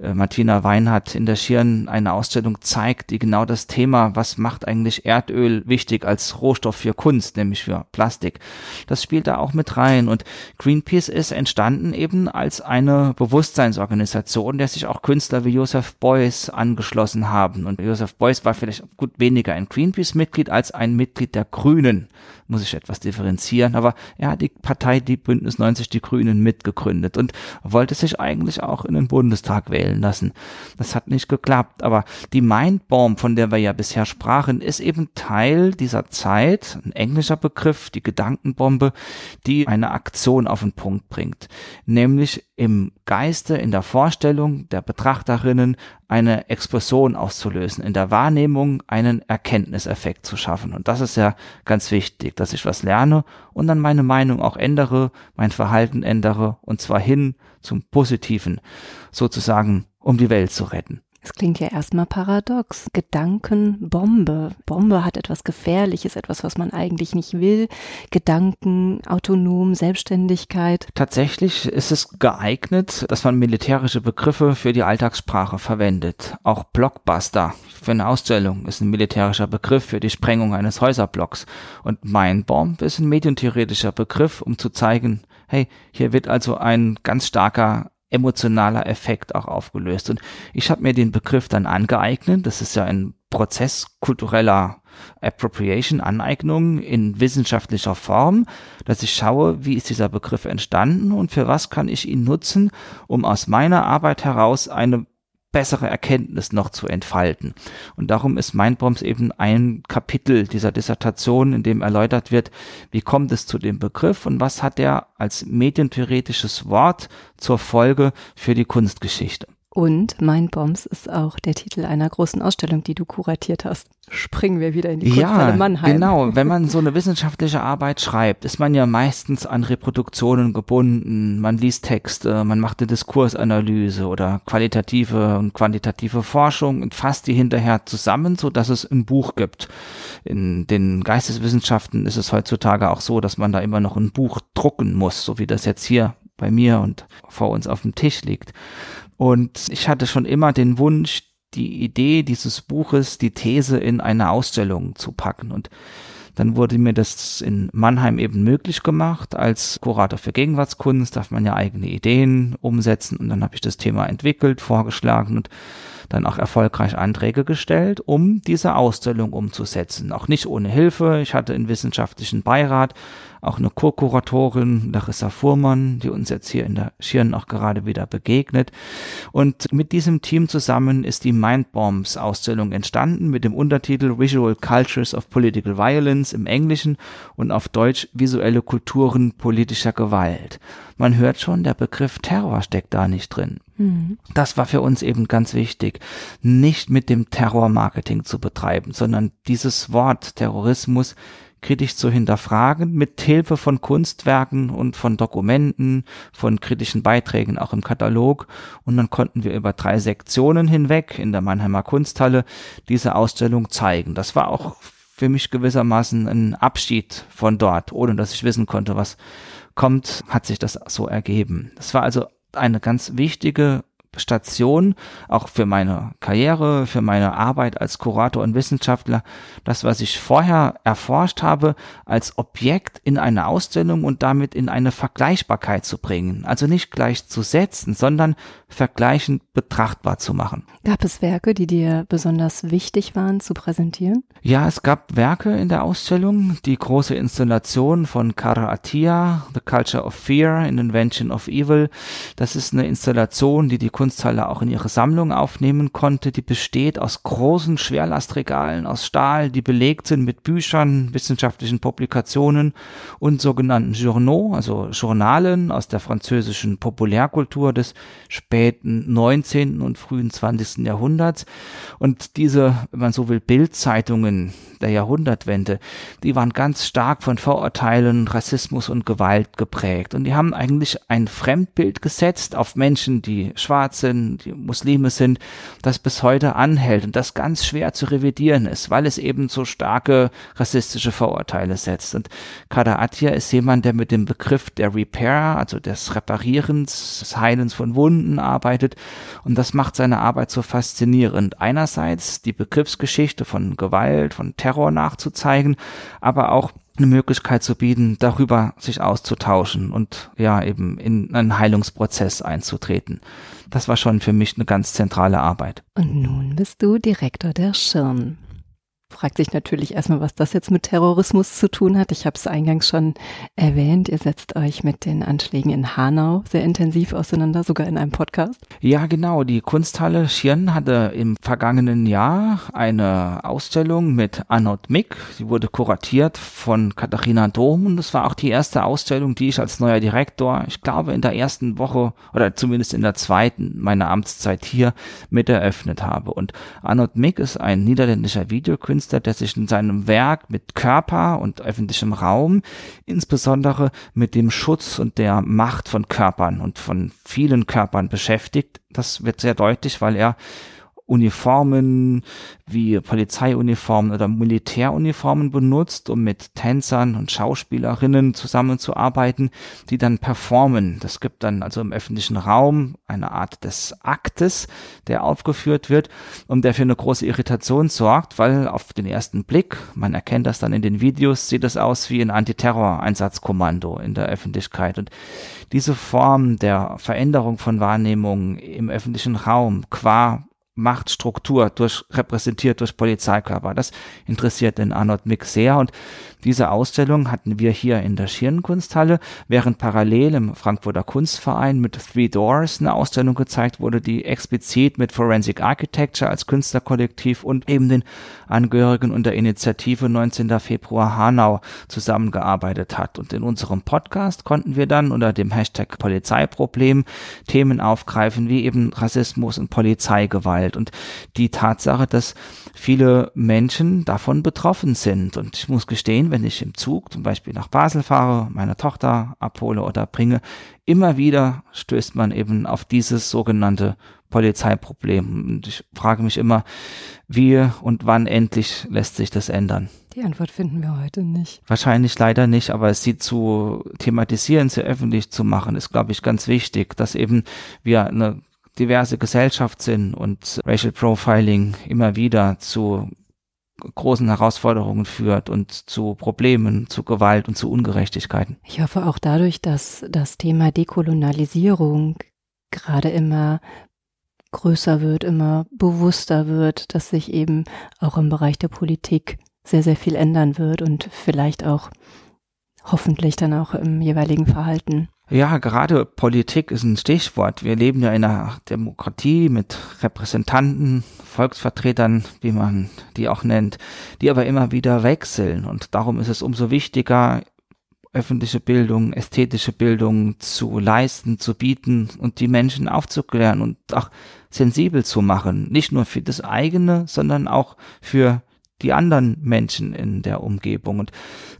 äh, Martina Weinhardt in der Schirn eine Ausstellung zeigt, die genau das Thema, was macht eigentlich Erdöl wichtig als Rohstoff für Kunst, nämlich für Plastik. Das spielt da auch mit rein und Greenpeace ist entstanden eben als eine Bewusstseinsorganisation, der sich auch Künstler wie Joseph Beuys angeschlossen haben. Und Joseph Beuys war vielleicht gut weniger ein Greenpeace-Mitglied als ein Mitglied der Grünen muss ich etwas differenzieren, aber er hat die Partei, die Bündnis 90 Die Grünen mitgegründet und wollte sich eigentlich auch in den Bundestag wählen lassen. Das hat nicht geklappt, aber die Mindbomb, von der wir ja bisher sprachen, ist eben Teil dieser Zeit, ein englischer Begriff, die Gedankenbombe, die eine Aktion auf den Punkt bringt, nämlich im Geiste, in der Vorstellung der Betrachterinnen eine Explosion auszulösen, in der Wahrnehmung einen Erkenntniseffekt zu schaffen. Und das ist ja ganz wichtig, dass ich was lerne und dann meine Meinung auch ändere, mein Verhalten ändere und zwar hin zum Positiven, sozusagen, um die Welt zu retten. Es klingt ja erstmal paradox. Gedankenbombe. Bombe hat etwas Gefährliches, etwas, was man eigentlich nicht will. Gedanken, autonom, Selbstständigkeit. Tatsächlich ist es geeignet, dass man militärische Begriffe für die Alltagssprache verwendet. Auch Blockbuster für eine Ausstellung ist ein militärischer Begriff für die Sprengung eines Häuserblocks. Und Mindbomb ist ein medientheoretischer Begriff, um zu zeigen, hey, hier wird also ein ganz starker emotionaler Effekt auch aufgelöst. Und ich habe mir den Begriff dann angeeignet. Das ist ja ein Prozess kultureller Appropriation, Aneignung in wissenschaftlicher Form, dass ich schaue, wie ist dieser Begriff entstanden und für was kann ich ihn nutzen, um aus meiner Arbeit heraus eine bessere Erkenntnis noch zu entfalten. Und darum ist Mindbombs eben ein Kapitel dieser Dissertation, in dem erläutert wird, wie kommt es zu dem Begriff und was hat er als medientheoretisches Wort zur Folge für die Kunstgeschichte. Und Mindbombs ist auch der Titel einer großen Ausstellung, die du kuratiert hast. Springen wir wieder in die Kunsthalle ja, Mannheim. Genau, wenn man so eine wissenschaftliche Arbeit schreibt, ist man ja meistens an Reproduktionen gebunden. Man liest Texte, man macht eine Diskursanalyse oder qualitative und quantitative Forschung und fasst die hinterher zusammen, so dass es ein Buch gibt. In den Geisteswissenschaften ist es heutzutage auch so, dass man da immer noch ein Buch drucken muss, so wie das jetzt hier bei mir und vor uns auf dem Tisch liegt. Und ich hatte schon immer den Wunsch, die Idee dieses Buches, die These in eine Ausstellung zu packen. Und dann wurde mir das in Mannheim eben möglich gemacht. Als Kurator für Gegenwartskunst darf man ja eigene Ideen umsetzen. Und dann habe ich das Thema entwickelt, vorgeschlagen und dann auch erfolgreich Anträge gestellt, um diese Ausstellung umzusetzen. Auch nicht ohne Hilfe. Ich hatte einen wissenschaftlichen Beirat, auch eine Co-Kuratorin, Larissa Fuhrmann, die uns jetzt hier in der Schirn auch gerade wieder begegnet. Und mit diesem Team zusammen ist die Mindbombs Ausstellung entstanden mit dem Untertitel Visual Cultures of Political Violence im Englischen und auf Deutsch Visuelle Kulturen politischer Gewalt. Man hört schon, der Begriff Terror steckt da nicht drin. Mhm. Das war für uns eben ganz wichtig, nicht mit dem Terrormarketing zu betreiben, sondern dieses Wort Terrorismus kritisch zu hinterfragen, mit Hilfe von Kunstwerken und von Dokumenten, von kritischen Beiträgen auch im Katalog. Und dann konnten wir über drei Sektionen hinweg in der Mannheimer Kunsthalle diese Ausstellung zeigen. Das war auch für mich gewissermaßen ein Abschied von dort, ohne dass ich wissen konnte, was kommt, hat sich das so ergeben. Das war also eine ganz wichtige Station, auch für meine Karriere, für meine Arbeit als Kurator und Wissenschaftler, das, was ich vorher erforscht habe, als Objekt in eine Ausstellung und damit in eine Vergleichbarkeit zu bringen. Also nicht gleich zu setzen, sondern vergleichend betrachtbar zu machen. Gab es Werke, die dir besonders wichtig waren zu präsentieren? Ja, es gab Werke in der Ausstellung. Die große Installation von Kara Attia, The Culture of Fear, An Invention of Evil. Das ist eine Installation, die die Kunsthalle auch in ihre Sammlung aufnehmen konnte. Die besteht aus großen Schwerlastregalen aus Stahl, die belegt sind mit Büchern, wissenschaftlichen Publikationen und sogenannten Journaux, also Journalen aus der französischen Populärkultur des späten 19. und frühen 20. Jahrhunderts. Und diese, wenn man so will, Bildzeitungen der Jahrhundertwende, die waren ganz stark von Vorurteilen, Rassismus und Gewalt geprägt. Und die haben eigentlich ein Fremdbild gesetzt auf Menschen, die schwarz sind, die Muslime sind, das bis heute anhält und das ganz schwer zu revidieren ist, weil es eben so starke rassistische Vorurteile setzt. Und Kader Attia ist jemand, der mit dem Begriff der Repair, also des Reparierens, des Heilens von Wunden arbeitet. Und das macht seine Arbeit so faszinierend. Einerseits die Begriffsgeschichte von Gewalt, von Terror nachzuzeigen, aber auch eine Möglichkeit zu bieten, darüber sich auszutauschen und ja eben in einen Heilungsprozess einzutreten. Das war schon für mich eine ganz zentrale Arbeit. Und nun bist du Direktor der Schirn fragt sich natürlich erstmal, was das jetzt mit Terrorismus zu tun hat. Ich habe es eingangs schon erwähnt. Ihr setzt euch mit den Anschlägen in Hanau sehr intensiv auseinander, sogar in einem Podcast. Ja, genau. Die Kunsthalle Schirn hatte im vergangenen Jahr eine Ausstellung mit Arnold Mick. Sie wurde kuratiert von Katharina Dom und es war auch die erste Ausstellung, die ich als neuer Direktor, ich glaube, in der ersten Woche oder zumindest in der zweiten meiner Amtszeit hier mit eröffnet habe. Und Arnold Mick ist ein niederländischer Videokünstler, Künstler, der sich in seinem Werk mit Körper und öffentlichem Raum, insbesondere mit dem Schutz und der Macht von Körpern und von vielen Körpern beschäftigt. Das wird sehr deutlich, weil er Uniformen wie Polizeiuniformen oder Militäruniformen benutzt, um mit Tänzern und Schauspielerinnen zusammenzuarbeiten, die dann performen. Das gibt dann also im öffentlichen Raum eine Art des Aktes, der aufgeführt wird und der für eine große Irritation sorgt, weil auf den ersten Blick, man erkennt das dann in den Videos, sieht es aus wie ein Antiterror-Einsatzkommando in der Öffentlichkeit. Und diese Form der Veränderung von Wahrnehmung im öffentlichen Raum qua Machtstruktur durch, repräsentiert durch Polizeikörper. Das interessiert den Arnold Mick sehr und diese Ausstellung hatten wir hier in der Schirnkunsthalle, während parallel im Frankfurter Kunstverein mit Three Doors eine Ausstellung gezeigt wurde, die explizit mit Forensic Architecture als Künstlerkollektiv und eben den Angehörigen und der Initiative 19. Februar Hanau zusammengearbeitet hat. Und in unserem Podcast konnten wir dann unter dem Hashtag Polizeiproblem Themen aufgreifen, wie eben Rassismus und Polizeigewalt und die Tatsache, dass viele Menschen davon betroffen sind. Und ich muss gestehen, wenn ich im Zug zum Beispiel nach Basel fahre, meine Tochter abhole oder bringe, immer wieder stößt man eben auf dieses sogenannte Polizeiproblem. Und ich frage mich immer, wie und wann endlich lässt sich das ändern? Die Antwort finden wir heute nicht. Wahrscheinlich leider nicht, aber sie zu thematisieren, sie öffentlich zu machen, ist, glaube ich, ganz wichtig, dass eben wir eine diverse Gesellschaft sind und Racial Profiling immer wieder zu großen Herausforderungen führt und zu Problemen, zu Gewalt und zu Ungerechtigkeiten. Ich hoffe auch dadurch, dass das Thema Dekolonialisierung gerade immer größer wird, immer bewusster wird, dass sich eben auch im Bereich der Politik sehr, sehr viel ändern wird und vielleicht auch hoffentlich dann auch im jeweiligen Verhalten. Ja, gerade Politik ist ein Stichwort. Wir leben ja in einer Demokratie mit Repräsentanten, Volksvertretern, wie man die auch nennt, die aber immer wieder wechseln. Und darum ist es umso wichtiger, öffentliche Bildung, ästhetische Bildung zu leisten, zu bieten und die Menschen aufzuklären und auch sensibel zu machen. Nicht nur für das eigene, sondern auch für die anderen Menschen in der Umgebung. Und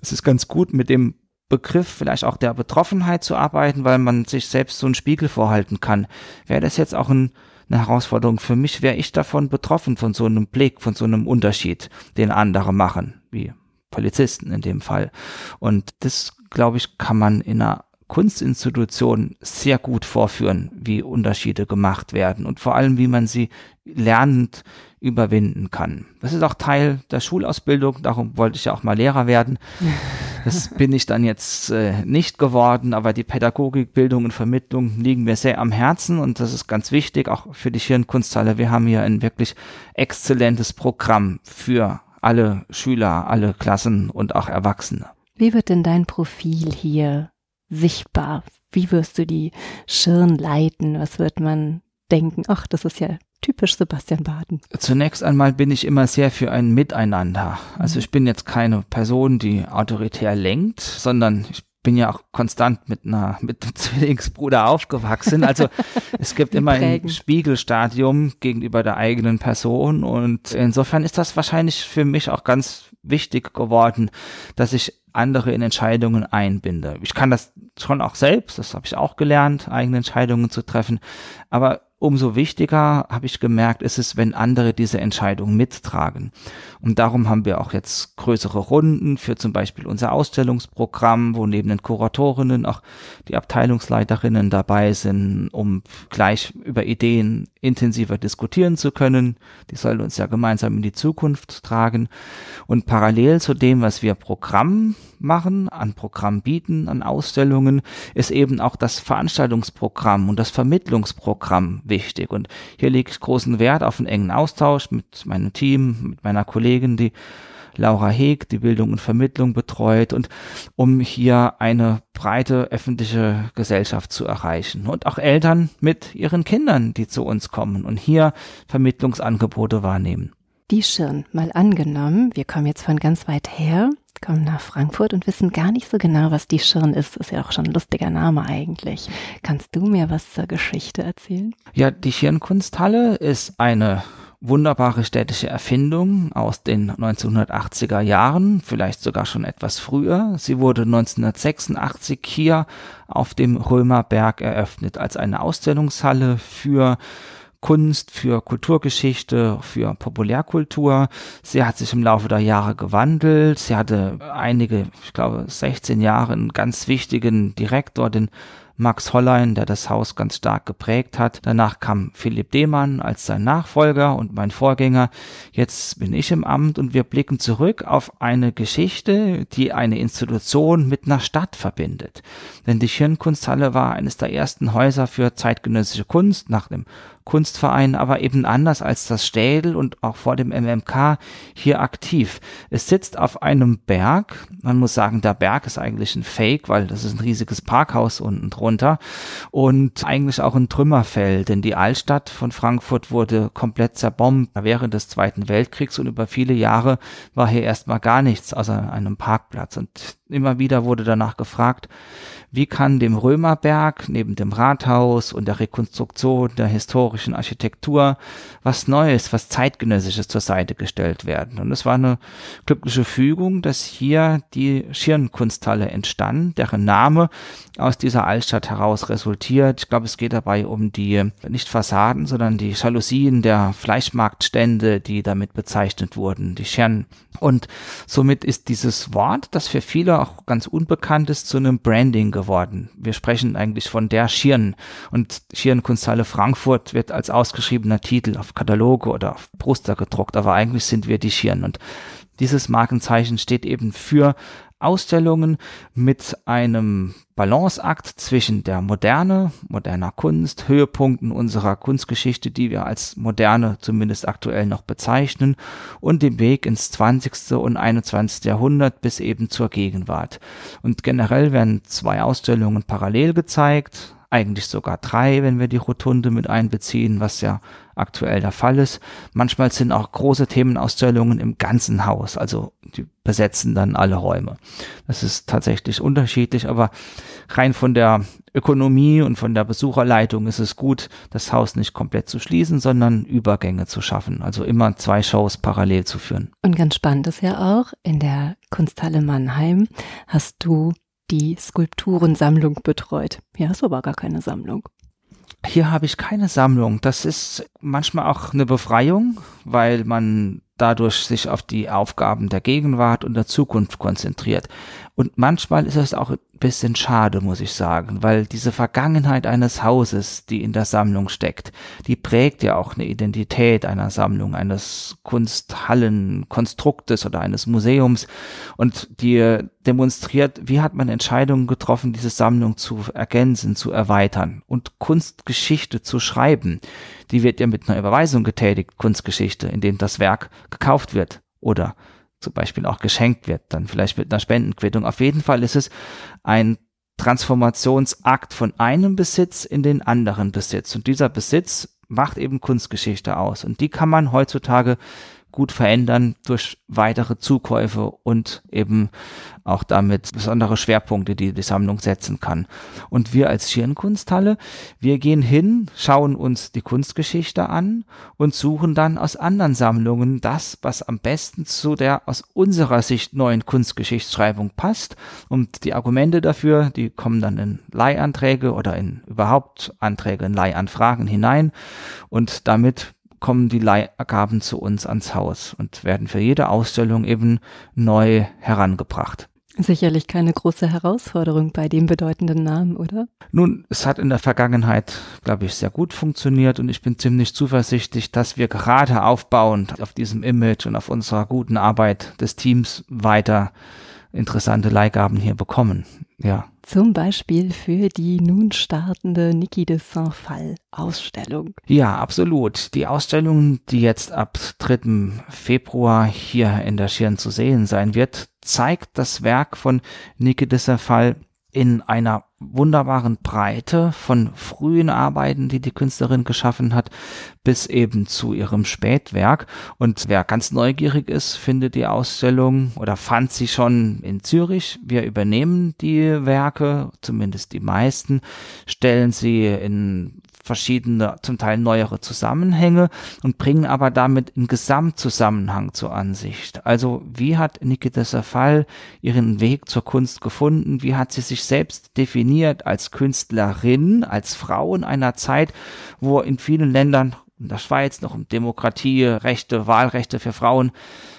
es ist ganz gut, mit dem Begriff vielleicht auch der Betroffenheit zu arbeiten, weil man sich selbst so einen Spiegel vorhalten kann. Wäre das jetzt auch ein, eine Herausforderung für mich? Wäre ich davon betroffen, von so einem Blick, von so einem Unterschied, den andere machen, wie Polizisten in dem Fall. Und das, glaube ich, kann man in einer Kunstinstitution sehr gut vorführen, wie Unterschiede gemacht werden und vor allem, wie man sie lernend überwinden kann. Das ist auch Teil der Schulausbildung, darum wollte ich ja auch mal Lehrer werden. <laughs> Das bin ich dann jetzt äh, nicht geworden, aber die Pädagogik, Bildung und Vermittlung liegen mir sehr am Herzen und das ist ganz wichtig, auch für die Hirnkunsthalle. Wir haben hier ein wirklich exzellentes Programm für alle Schüler, alle Klassen und auch Erwachsene. Wie wird denn dein Profil hier sichtbar? Wie wirst du die Schirn leiten? Was wird man denken? Ach, das ist ja typisch Sebastian Baden. Zunächst einmal bin ich immer sehr für ein Miteinander. Also ich bin jetzt keine Person, die autoritär lenkt, sondern ich bin ja auch konstant mit einer mit einem <laughs> Zwillingsbruder aufgewachsen. Also <laughs> es gibt immer ein Spiegelstadium gegenüber der eigenen Person und insofern ist das wahrscheinlich für mich auch ganz wichtig geworden, dass ich andere in Entscheidungen einbinde. Ich kann das schon auch selbst, das habe ich auch gelernt, eigene Entscheidungen zu treffen, aber umso wichtiger, habe ich gemerkt, ist es, wenn andere diese Entscheidung mittragen. Und darum haben wir auch jetzt größere Runden für zum Beispiel unser Ausstellungsprogramm, wo neben den Kuratorinnen auch die Abteilungsleiterinnen dabei sind, um gleich über Ideen intensiver diskutieren zu können. Die sollen uns ja gemeinsam in die Zukunft tragen. Und parallel zu dem, was wir Programm machen, an Programm bieten, an Ausstellungen, ist eben auch das Veranstaltungsprogramm und das Vermittlungsprogramm wichtig. Und hier lege ich großen Wert auf einen engen Austausch mit meinem Team, mit meiner Kollegin, die Laura Heg, die Bildung und Vermittlung betreut und um hier eine breite öffentliche Gesellschaft zu erreichen und auch Eltern mit ihren Kindern, die zu uns kommen und hier Vermittlungsangebote wahrnehmen. Die Schirn, mal angenommen, wir kommen jetzt von ganz weit her, kommen nach Frankfurt und wissen gar nicht so genau, was die Schirn ist. Ist ja auch schon ein lustiger Name eigentlich. Kannst du mir was zur Geschichte erzählen? Ja, die Schirnkunsthalle ist eine wunderbare städtische Erfindung aus den 1980er Jahren, vielleicht sogar schon etwas früher. Sie wurde 1986 hier auf dem Römerberg eröffnet als eine Ausstellungshalle für Kunst, für Kulturgeschichte, für Populärkultur. Sie hat sich im Laufe der Jahre gewandelt. Sie hatte einige, ich glaube, 16 Jahre einen ganz wichtigen Direktor, den Max Hollein, der das Haus ganz stark geprägt hat. Danach kam Philipp Demann als sein Nachfolger und mein Vorgänger. Jetzt bin ich im Amt und wir blicken zurück auf eine Geschichte, die eine Institution mit einer Stadt verbindet. Denn die Schirnkunsthalle war eines der ersten Häuser für zeitgenössische Kunst nach dem Kunstverein, aber eben anders als das Städel und auch vor dem MMK hier aktiv. Es sitzt auf einem Berg. Man muss sagen, der Berg ist eigentlich ein Fake, weil das ist ein riesiges Parkhaus unten drunter und eigentlich auch ein Trümmerfeld, denn die Altstadt von Frankfurt wurde komplett zerbombt während des Zweiten Weltkriegs und über viele Jahre war hier erstmal gar nichts außer einem Parkplatz und immer wieder wurde danach gefragt, wie kann dem Römerberg neben dem Rathaus und der Rekonstruktion der historischen Architektur was Neues, was zeitgenössisches zur Seite gestellt werden. Und es war eine glückliche Fügung, dass hier die Schirnkunsthalle entstand, deren Name aus dieser Altstadt heraus resultiert. Ich glaube, es geht dabei um die nicht Fassaden, sondern die Jalousien der Fleischmarktstände, die damit bezeichnet wurden, die Schirn. Und somit ist dieses Wort, das für viele auch ganz unbekannt ist, zu einem Branding geworden. Wir sprechen eigentlich von der Schirn. Und Schirnkunsthalle Frankfurt wird als ausgeschriebener Titel auf Kataloge oder auf Bruster gedruckt, aber eigentlich sind wir die Schirn. Und dieses Markenzeichen steht eben für Ausstellungen mit einem Balanceakt zwischen der Moderne, moderner Kunst, Höhepunkten unserer Kunstgeschichte, die wir als moderne zumindest aktuell noch bezeichnen, und dem Weg ins 20. und 21. Jahrhundert bis eben zur Gegenwart. Und generell werden zwei Ausstellungen parallel gezeigt, eigentlich sogar drei, wenn wir die Rotunde mit einbeziehen, was ja aktuell der Fall ist. Manchmal sind auch große Themenausstellungen im ganzen Haus, also die besetzen dann alle Räume. Das ist tatsächlich unterschiedlich, aber rein von der Ökonomie und von der Besucherleitung ist es gut, das Haus nicht komplett zu schließen, sondern Übergänge zu schaffen, also immer zwei Shows parallel zu führen. Und ganz spannend ist ja auch, in der Kunsthalle Mannheim hast du die Skulpturensammlung betreut. Hier hast du aber gar keine Sammlung. Hier habe ich keine Sammlung. Das ist manchmal auch eine Befreiung, weil man dadurch sich auf die Aufgaben der Gegenwart und der Zukunft konzentriert. Und manchmal ist es auch ein bisschen schade, muss ich sagen, weil diese Vergangenheit eines Hauses, die in der Sammlung steckt, die prägt ja auch eine Identität einer Sammlung, eines Kunsthallenkonstruktes oder eines Museums und die demonstriert, wie hat man Entscheidungen getroffen, diese Sammlung zu ergänzen, zu erweitern und Kunstgeschichte zu schreiben. Die wird ja mit einer Überweisung getätigt, Kunstgeschichte, indem das Werk gekauft wird oder zum Beispiel auch geschenkt wird, dann vielleicht mit einer Spendenquittung. Auf jeden Fall ist es ein Transformationsakt von einem Besitz in den anderen Besitz. Und dieser Besitz macht eben Kunstgeschichte aus. Und die kann man heutzutage gut verändern durch weitere Zukäufe und eben auch damit besondere Schwerpunkte, die die Sammlung setzen kann. Und wir als Schirnkunsthalle, wir gehen hin, schauen uns die Kunstgeschichte an und suchen dann aus anderen Sammlungen das, was am besten zu der aus unserer Sicht neuen Kunstgeschichtsschreibung passt. Und die Argumente dafür, die kommen dann in Leihanträge oder in überhaupt Anträge in Leihanfragen hinein. Und damit kommen die Leihgaben zu uns ans Haus und werden für jede Ausstellung eben neu herangebracht. Sicherlich keine große Herausforderung bei dem bedeutenden Namen, oder? Nun, es hat in der Vergangenheit, glaube ich, sehr gut funktioniert und ich bin ziemlich zuversichtlich, dass wir gerade aufbauend auf diesem Image und auf unserer guten Arbeit des Teams weiter interessante Leihgaben hier bekommen. Ja. Zum Beispiel für die nun startende Niki de Saint-Phal Ausstellung. Ja, absolut. Die Ausstellung, die jetzt ab 3. Februar hier in der Schirn zu sehen sein wird, zeigt das Werk von Niki de Saint-Phal in einer wunderbaren Breite von frühen Arbeiten, die die Künstlerin geschaffen hat, bis eben zu ihrem Spätwerk. Und wer ganz neugierig ist, findet die Ausstellung oder fand sie schon in Zürich. Wir übernehmen die Werke, zumindest die meisten, stellen sie in verschiedene, zum Teil neuere Zusammenhänge und bringen aber damit einen Gesamtzusammenhang zur Ansicht. Also wie hat Nikita Safal ihren Weg zur Kunst gefunden? Wie hat sie sich selbst definiert als Künstlerin, als Frau in einer Zeit, wo in vielen Ländern in der Schweiz noch um Demokratie, Rechte, Wahlrechte für Frauen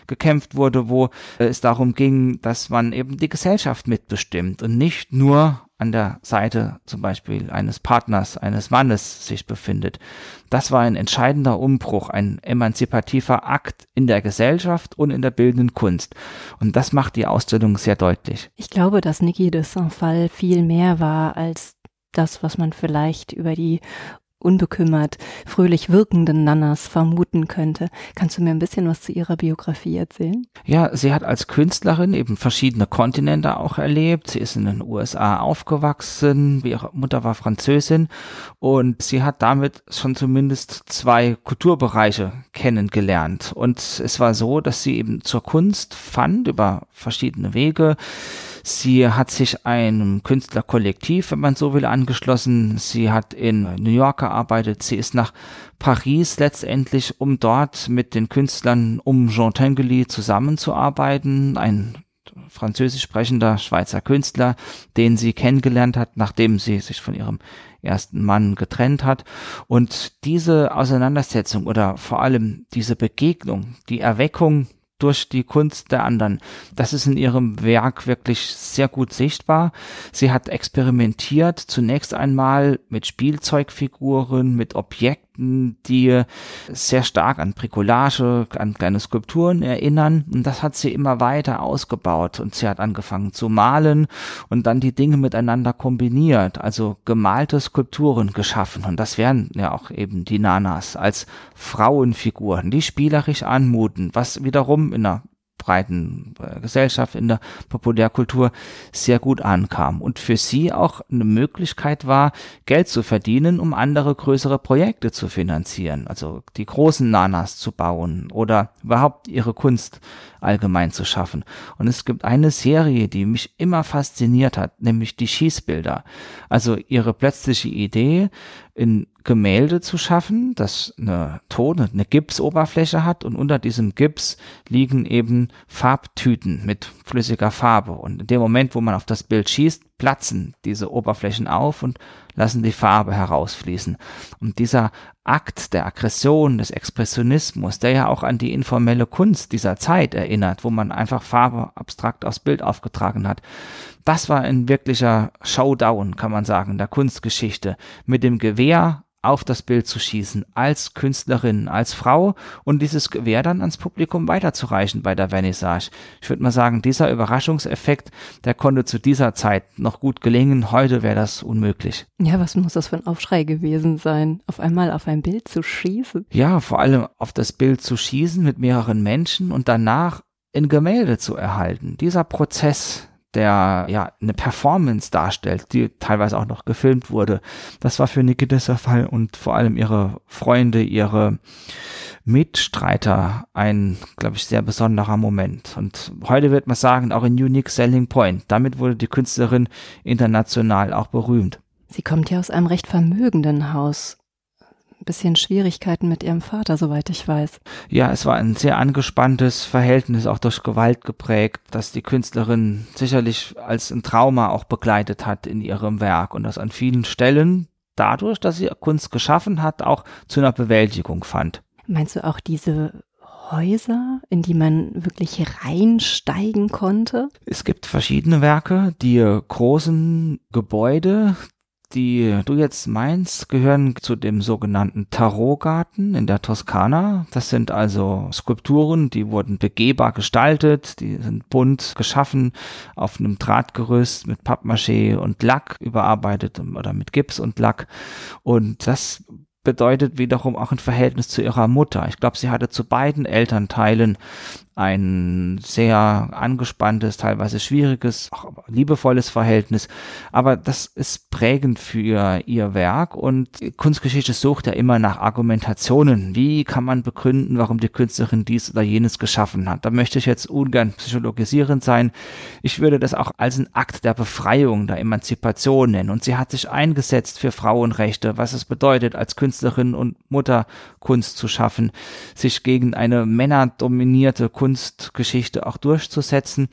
gekämpft wurde, wo es darum ging, dass man eben die Gesellschaft mitbestimmt und nicht nur an der Seite zum Beispiel eines Partners, eines Mannes sich befindet. Das war ein entscheidender Umbruch, ein emanzipativer Akt in der Gesellschaft und in der bildenden Kunst. Und das macht die Ausstellung sehr deutlich. Ich glaube, dass Niki de Saint-Fall viel mehr war als das, was man vielleicht über die unbekümmert, fröhlich wirkenden Nannas vermuten könnte. Kannst du mir ein bisschen was zu ihrer Biografie erzählen? Ja, sie hat als Künstlerin eben verschiedene Kontinente auch erlebt. Sie ist in den USA aufgewachsen, ihre Mutter war Französin und sie hat damit schon zumindest zwei Kulturbereiche kennengelernt. Und es war so, dass sie eben zur Kunst fand über verschiedene Wege. Sie hat sich einem Künstlerkollektiv, wenn man so will, angeschlossen. Sie hat in New York gearbeitet. Sie ist nach Paris letztendlich, um dort mit den Künstlern um Jean Tinguely zusammenzuarbeiten. Ein französisch sprechender Schweizer Künstler, den sie kennengelernt hat, nachdem sie sich von ihrem ersten Mann getrennt hat. Und diese Auseinandersetzung oder vor allem diese Begegnung, die Erweckung durch die Kunst der anderen. Das ist in ihrem Werk wirklich sehr gut sichtbar. Sie hat experimentiert zunächst einmal mit Spielzeugfiguren, mit Objekten, die sehr stark an Bricolage, an kleine Skulpturen erinnern. Und das hat sie immer weiter ausgebaut. Und sie hat angefangen zu malen und dann die Dinge miteinander kombiniert, also gemalte Skulpturen geschaffen. Und das wären ja auch eben die Nanas als Frauenfiguren, die spielerisch anmuten, was wiederum in einer breiten äh, Gesellschaft, in der Populärkultur sehr gut ankam und für sie auch eine Möglichkeit war, Geld zu verdienen, um andere größere Projekte zu finanzieren, also die großen Nanas zu bauen oder überhaupt ihre Kunst allgemein zu schaffen. Und es gibt eine Serie, die mich immer fasziniert hat, nämlich die Schießbilder. Also ihre plötzliche Idee, in Gemälde zu schaffen, das eine Ton, eine Gipsoberfläche hat und unter diesem Gips liegen eben Farbtüten mit flüssiger Farbe. Und in dem Moment, wo man auf das Bild schießt, platzen diese Oberflächen auf und lassen die Farbe herausfließen. Und dieser Akt der Aggression, des Expressionismus, der ja auch an die informelle Kunst dieser Zeit erinnert, wo man einfach Farbe abstrakt aufs Bild aufgetragen hat, das war ein wirklicher Showdown, kann man sagen, der Kunstgeschichte. Mit dem Gewehr auf das Bild zu schießen, als Künstlerin, als Frau und dieses Gewehr dann ans Publikum weiterzureichen bei der Vernissage. Ich würde mal sagen, dieser Überraschungseffekt, der konnte zu dieser Zeit noch gut gelingen. Heute wäre das unmöglich. Ja, was muss das für ein Aufschrei gewesen sein, auf einmal auf ein Bild zu schießen? Ja, vor allem auf das Bild zu schießen mit mehreren Menschen und danach in Gemälde zu erhalten. Dieser Prozess, der ja eine Performance darstellt, die teilweise auch noch gefilmt wurde. Das war für Niki der Fall und vor allem ihre Freunde, ihre Mitstreiter ein, glaube ich, sehr besonderer Moment. Und heute wird man sagen, auch ein unique selling point. Damit wurde die Künstlerin international auch berühmt. Sie kommt ja aus einem recht vermögenden Haus bisschen Schwierigkeiten mit ihrem Vater, soweit ich weiß. Ja, es war ein sehr angespanntes Verhältnis, auch durch Gewalt geprägt, das die Künstlerin sicherlich als ein Trauma auch begleitet hat in ihrem Werk und das an vielen Stellen dadurch, dass sie Kunst geschaffen hat, auch zu einer Bewältigung fand. Meinst du auch diese Häuser, in die man wirklich reinsteigen konnte? Es gibt verschiedene Werke, die großen Gebäude, die du jetzt meinst, gehören zu dem sogenannten Tarotgarten in der Toskana. Das sind also Skulpturen, die wurden begehbar gestaltet, die sind bunt geschaffen auf einem Drahtgerüst mit Pappmaché und Lack überarbeitet oder mit Gips und Lack. Und das bedeutet wiederum auch ein Verhältnis zu ihrer Mutter. Ich glaube, sie hatte zu beiden Elternteilen ein sehr angespanntes, teilweise schwieriges, liebevolles Verhältnis. Aber das ist prägend für ihr Werk und Kunstgeschichte sucht ja immer nach Argumentationen. Wie kann man begründen, warum die Künstlerin dies oder jenes geschaffen hat? Da möchte ich jetzt ungern psychologisierend sein. Ich würde das auch als einen Akt der Befreiung, der Emanzipation nennen. Und sie hat sich eingesetzt für Frauenrechte, was es bedeutet, als Künstlerin und Mutter Kunst zu schaffen, sich gegen eine männerdominierte Kunst Kunstgeschichte auch durchzusetzen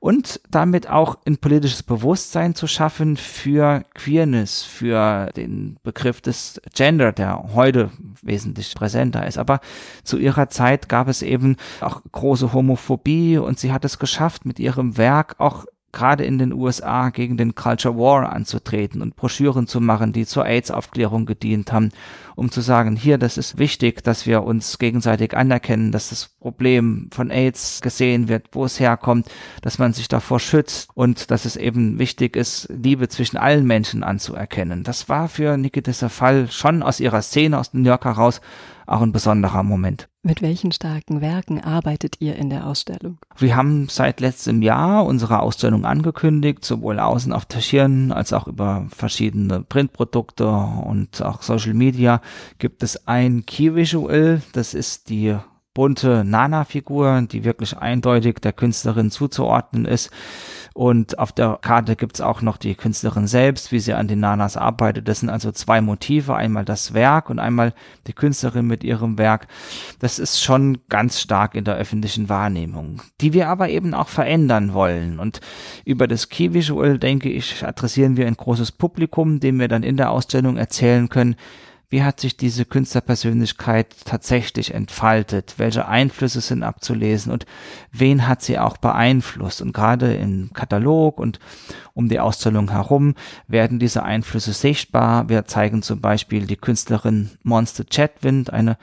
und damit auch ein politisches Bewusstsein zu schaffen für Queerness, für den Begriff des Gender, der heute wesentlich präsenter ist. Aber zu ihrer Zeit gab es eben auch große Homophobie und sie hat es geschafft, mit ihrem Werk auch gerade in den USA gegen den Culture War anzutreten und Broschüren zu machen, die zur AIDS-Aufklärung gedient haben, um zu sagen, hier, das ist wichtig, dass wir uns gegenseitig anerkennen, dass das Problem von AIDS gesehen wird, wo es herkommt, dass man sich davor schützt und dass es eben wichtig ist, Liebe zwischen allen Menschen anzuerkennen. Das war für Nikita Fall schon aus ihrer Szene aus New York heraus auch ein besonderer Moment. Mit welchen starken Werken arbeitet ihr in der Ausstellung? Wir haben seit letztem Jahr unsere Ausstellung angekündigt, sowohl außen auf Taschieren als auch über verschiedene Printprodukte und auch Social Media gibt es ein Key Visual, das ist die bunte Nana-Figur, die wirklich eindeutig der Künstlerin zuzuordnen ist. Und auf der Karte gibt's auch noch die Künstlerin selbst, wie sie an den Nanas arbeitet. Das sind also zwei Motive, einmal das Werk und einmal die Künstlerin mit ihrem Werk. Das ist schon ganz stark in der öffentlichen Wahrnehmung, die wir aber eben auch verändern wollen. Und über das Key Visual, denke ich, adressieren wir ein großes Publikum, dem wir dann in der Ausstellung erzählen können, wie hat sich diese Künstlerpersönlichkeit tatsächlich entfaltet? Welche Einflüsse sind abzulesen und wen hat sie auch beeinflusst? Und gerade im Katalog und um die Ausstellung herum werden diese Einflüsse sichtbar. Wir zeigen zum Beispiel die Künstlerin Monster Chatwind, eine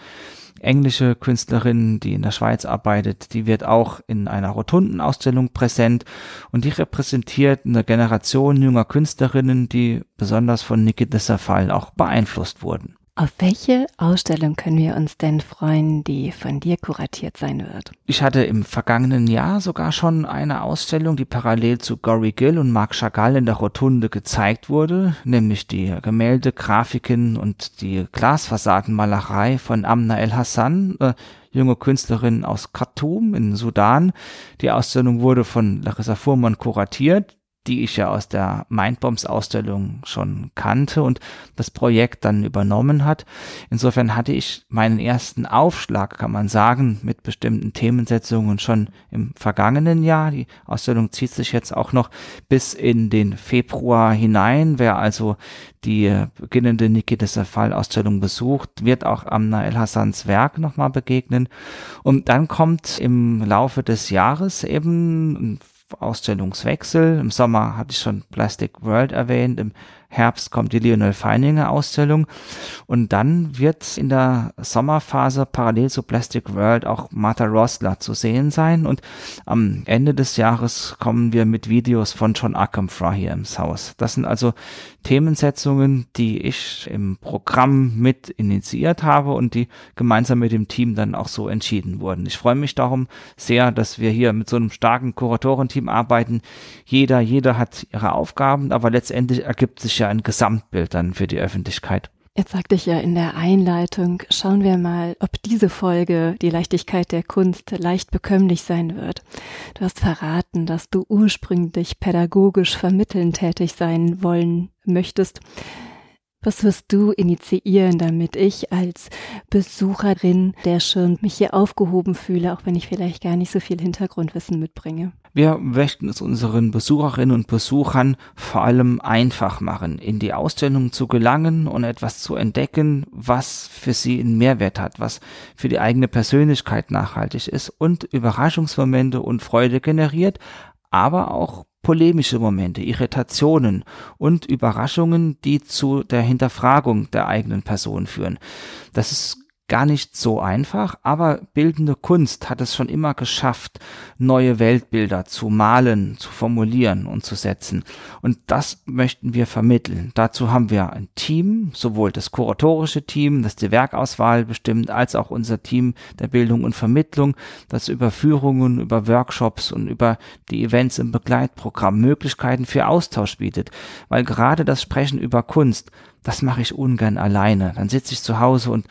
englische Künstlerin, die in der Schweiz arbeitet, die wird auch in einer Rotundenausstellung präsent und die repräsentiert eine Generation junger Künstlerinnen, die besonders von Niki Fall auch beeinflusst wurden. Auf welche Ausstellung können wir uns denn freuen, die von dir kuratiert sein wird? Ich hatte im vergangenen Jahr sogar schon eine Ausstellung, die parallel zu Gory Gill und Marc Chagall in der Rotunde gezeigt wurde, nämlich die Gemälde, Grafiken und die Glasfassadenmalerei von Amna El Hassan, äh, junge Künstlerin aus Khartoum in Sudan. Die Ausstellung wurde von Larissa Fuhrmann kuratiert die ich ja aus der Mindbombs Ausstellung schon kannte und das Projekt dann übernommen hat. Insofern hatte ich meinen ersten Aufschlag, kann man sagen, mit bestimmten Themensetzungen schon im vergangenen Jahr. Die Ausstellung zieht sich jetzt auch noch bis in den Februar hinein. Wer also die beginnende Niki Fall Ausstellung besucht, wird auch Amna El Hassans Werk nochmal begegnen. Und dann kommt im Laufe des Jahres eben Ausstellungswechsel. Im Sommer hatte ich schon Plastic World erwähnt, im Herbst kommt die Lionel Feininger Ausstellung und dann wird in der Sommerphase parallel zu Plastic World auch Martha Rosler zu sehen sein und am Ende des Jahres kommen wir mit Videos von John Ackenfra hier ins Haus. Das sind also Themensetzungen, die ich im Programm mit initiiert habe und die gemeinsam mit dem Team dann auch so entschieden wurden. Ich freue mich darum sehr, dass wir hier mit so einem starken Kuratorenteam arbeiten. Jeder, jeder hat ihre Aufgaben, aber letztendlich ergibt sich ja ein Gesamtbild dann für die Öffentlichkeit. Jetzt sagte ich ja in der Einleitung, schauen wir mal, ob diese Folge, die Leichtigkeit der Kunst, leicht bekömmlich sein wird. Du hast verraten, dass du ursprünglich pädagogisch vermitteln tätig sein wollen möchtest. Was wirst du initiieren, damit ich als Besucherin der schon mich hier aufgehoben fühle, auch wenn ich vielleicht gar nicht so viel Hintergrundwissen mitbringe? Wir möchten es unseren Besucherinnen und Besuchern vor allem einfach machen, in die Ausstellung zu gelangen und etwas zu entdecken, was für sie einen Mehrwert hat, was für die eigene Persönlichkeit nachhaltig ist und Überraschungsmomente und Freude generiert, aber auch polemische Momente, Irritationen und Überraschungen, die zu der Hinterfragung der eigenen Person führen. Das ist gar nicht so einfach, aber bildende Kunst hat es schon immer geschafft, neue Weltbilder zu malen, zu formulieren und zu setzen. Und das möchten wir vermitteln. Dazu haben wir ein Team, sowohl das kuratorische Team, das die Werkauswahl bestimmt, als auch unser Team der Bildung und Vermittlung, das über Führungen, über Workshops und über die Events im Begleitprogramm Möglichkeiten für Austausch bietet. Weil gerade das Sprechen über Kunst, das mache ich ungern alleine. Dann sitze ich zu Hause und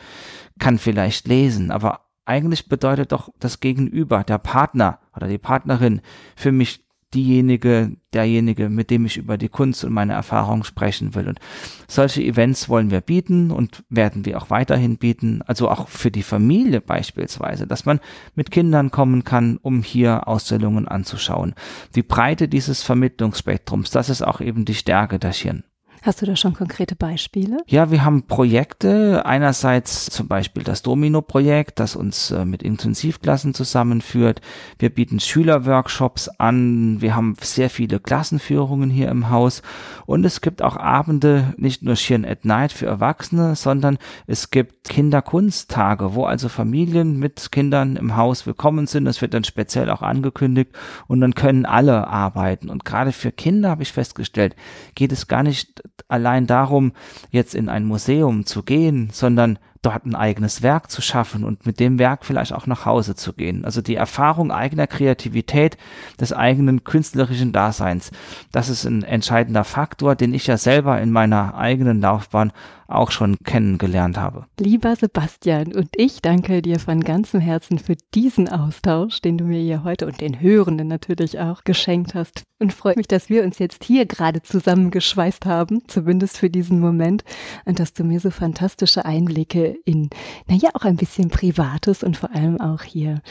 kann vielleicht lesen, aber eigentlich bedeutet doch das Gegenüber, der Partner oder die Partnerin für mich diejenige, derjenige, mit dem ich über die Kunst und meine Erfahrungen sprechen will. Und solche Events wollen wir bieten und werden wir auch weiterhin bieten. Also auch für die Familie beispielsweise, dass man mit Kindern kommen kann, um hier Ausstellungen anzuschauen. Die Breite dieses Vermittlungsspektrums, das ist auch eben die Stärke der Schirn. Hast du da schon konkrete Beispiele? Ja, wir haben Projekte. Einerseits zum Beispiel das Domino-Projekt, das uns äh, mit Intensivklassen zusammenführt. Wir bieten Schülerworkshops an. Wir haben sehr viele Klassenführungen hier im Haus. Und es gibt auch Abende, nicht nur Schirn at Night für Erwachsene, sondern es gibt Kinderkunsttage, wo also Familien mit Kindern im Haus willkommen sind. Das wird dann speziell auch angekündigt. Und dann können alle arbeiten. Und gerade für Kinder habe ich festgestellt, geht es gar nicht allein darum, jetzt in ein Museum zu gehen, sondern dort ein eigenes Werk zu schaffen und mit dem Werk vielleicht auch nach Hause zu gehen. Also die Erfahrung eigener Kreativität, des eigenen künstlerischen Daseins, das ist ein entscheidender Faktor, den ich ja selber in meiner eigenen Laufbahn auch schon kennengelernt habe. Lieber Sebastian, und ich danke dir von ganzem Herzen für diesen Austausch, den du mir hier heute und den Hörenden natürlich auch geschenkt hast. Und freue mich, dass wir uns jetzt hier gerade zusammengeschweißt haben, zumindest für diesen Moment, und dass du mir so fantastische Einblicke in, naja, auch ein bisschen Privates und vor allem auch hier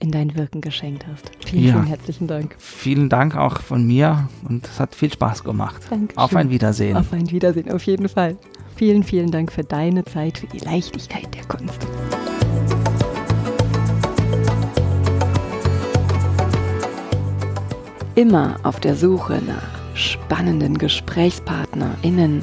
in dein Wirken geschenkt hast. Vielen, ja. vielen herzlichen Dank. Vielen Dank auch von mir und es hat viel Spaß gemacht. Dankeschön. Auf ein Wiedersehen. Auf ein Wiedersehen, auf jeden Fall. Vielen, vielen Dank für deine Zeit, für die Leichtigkeit der Kunst. Immer auf der Suche nach spannenden GesprächspartnerInnen,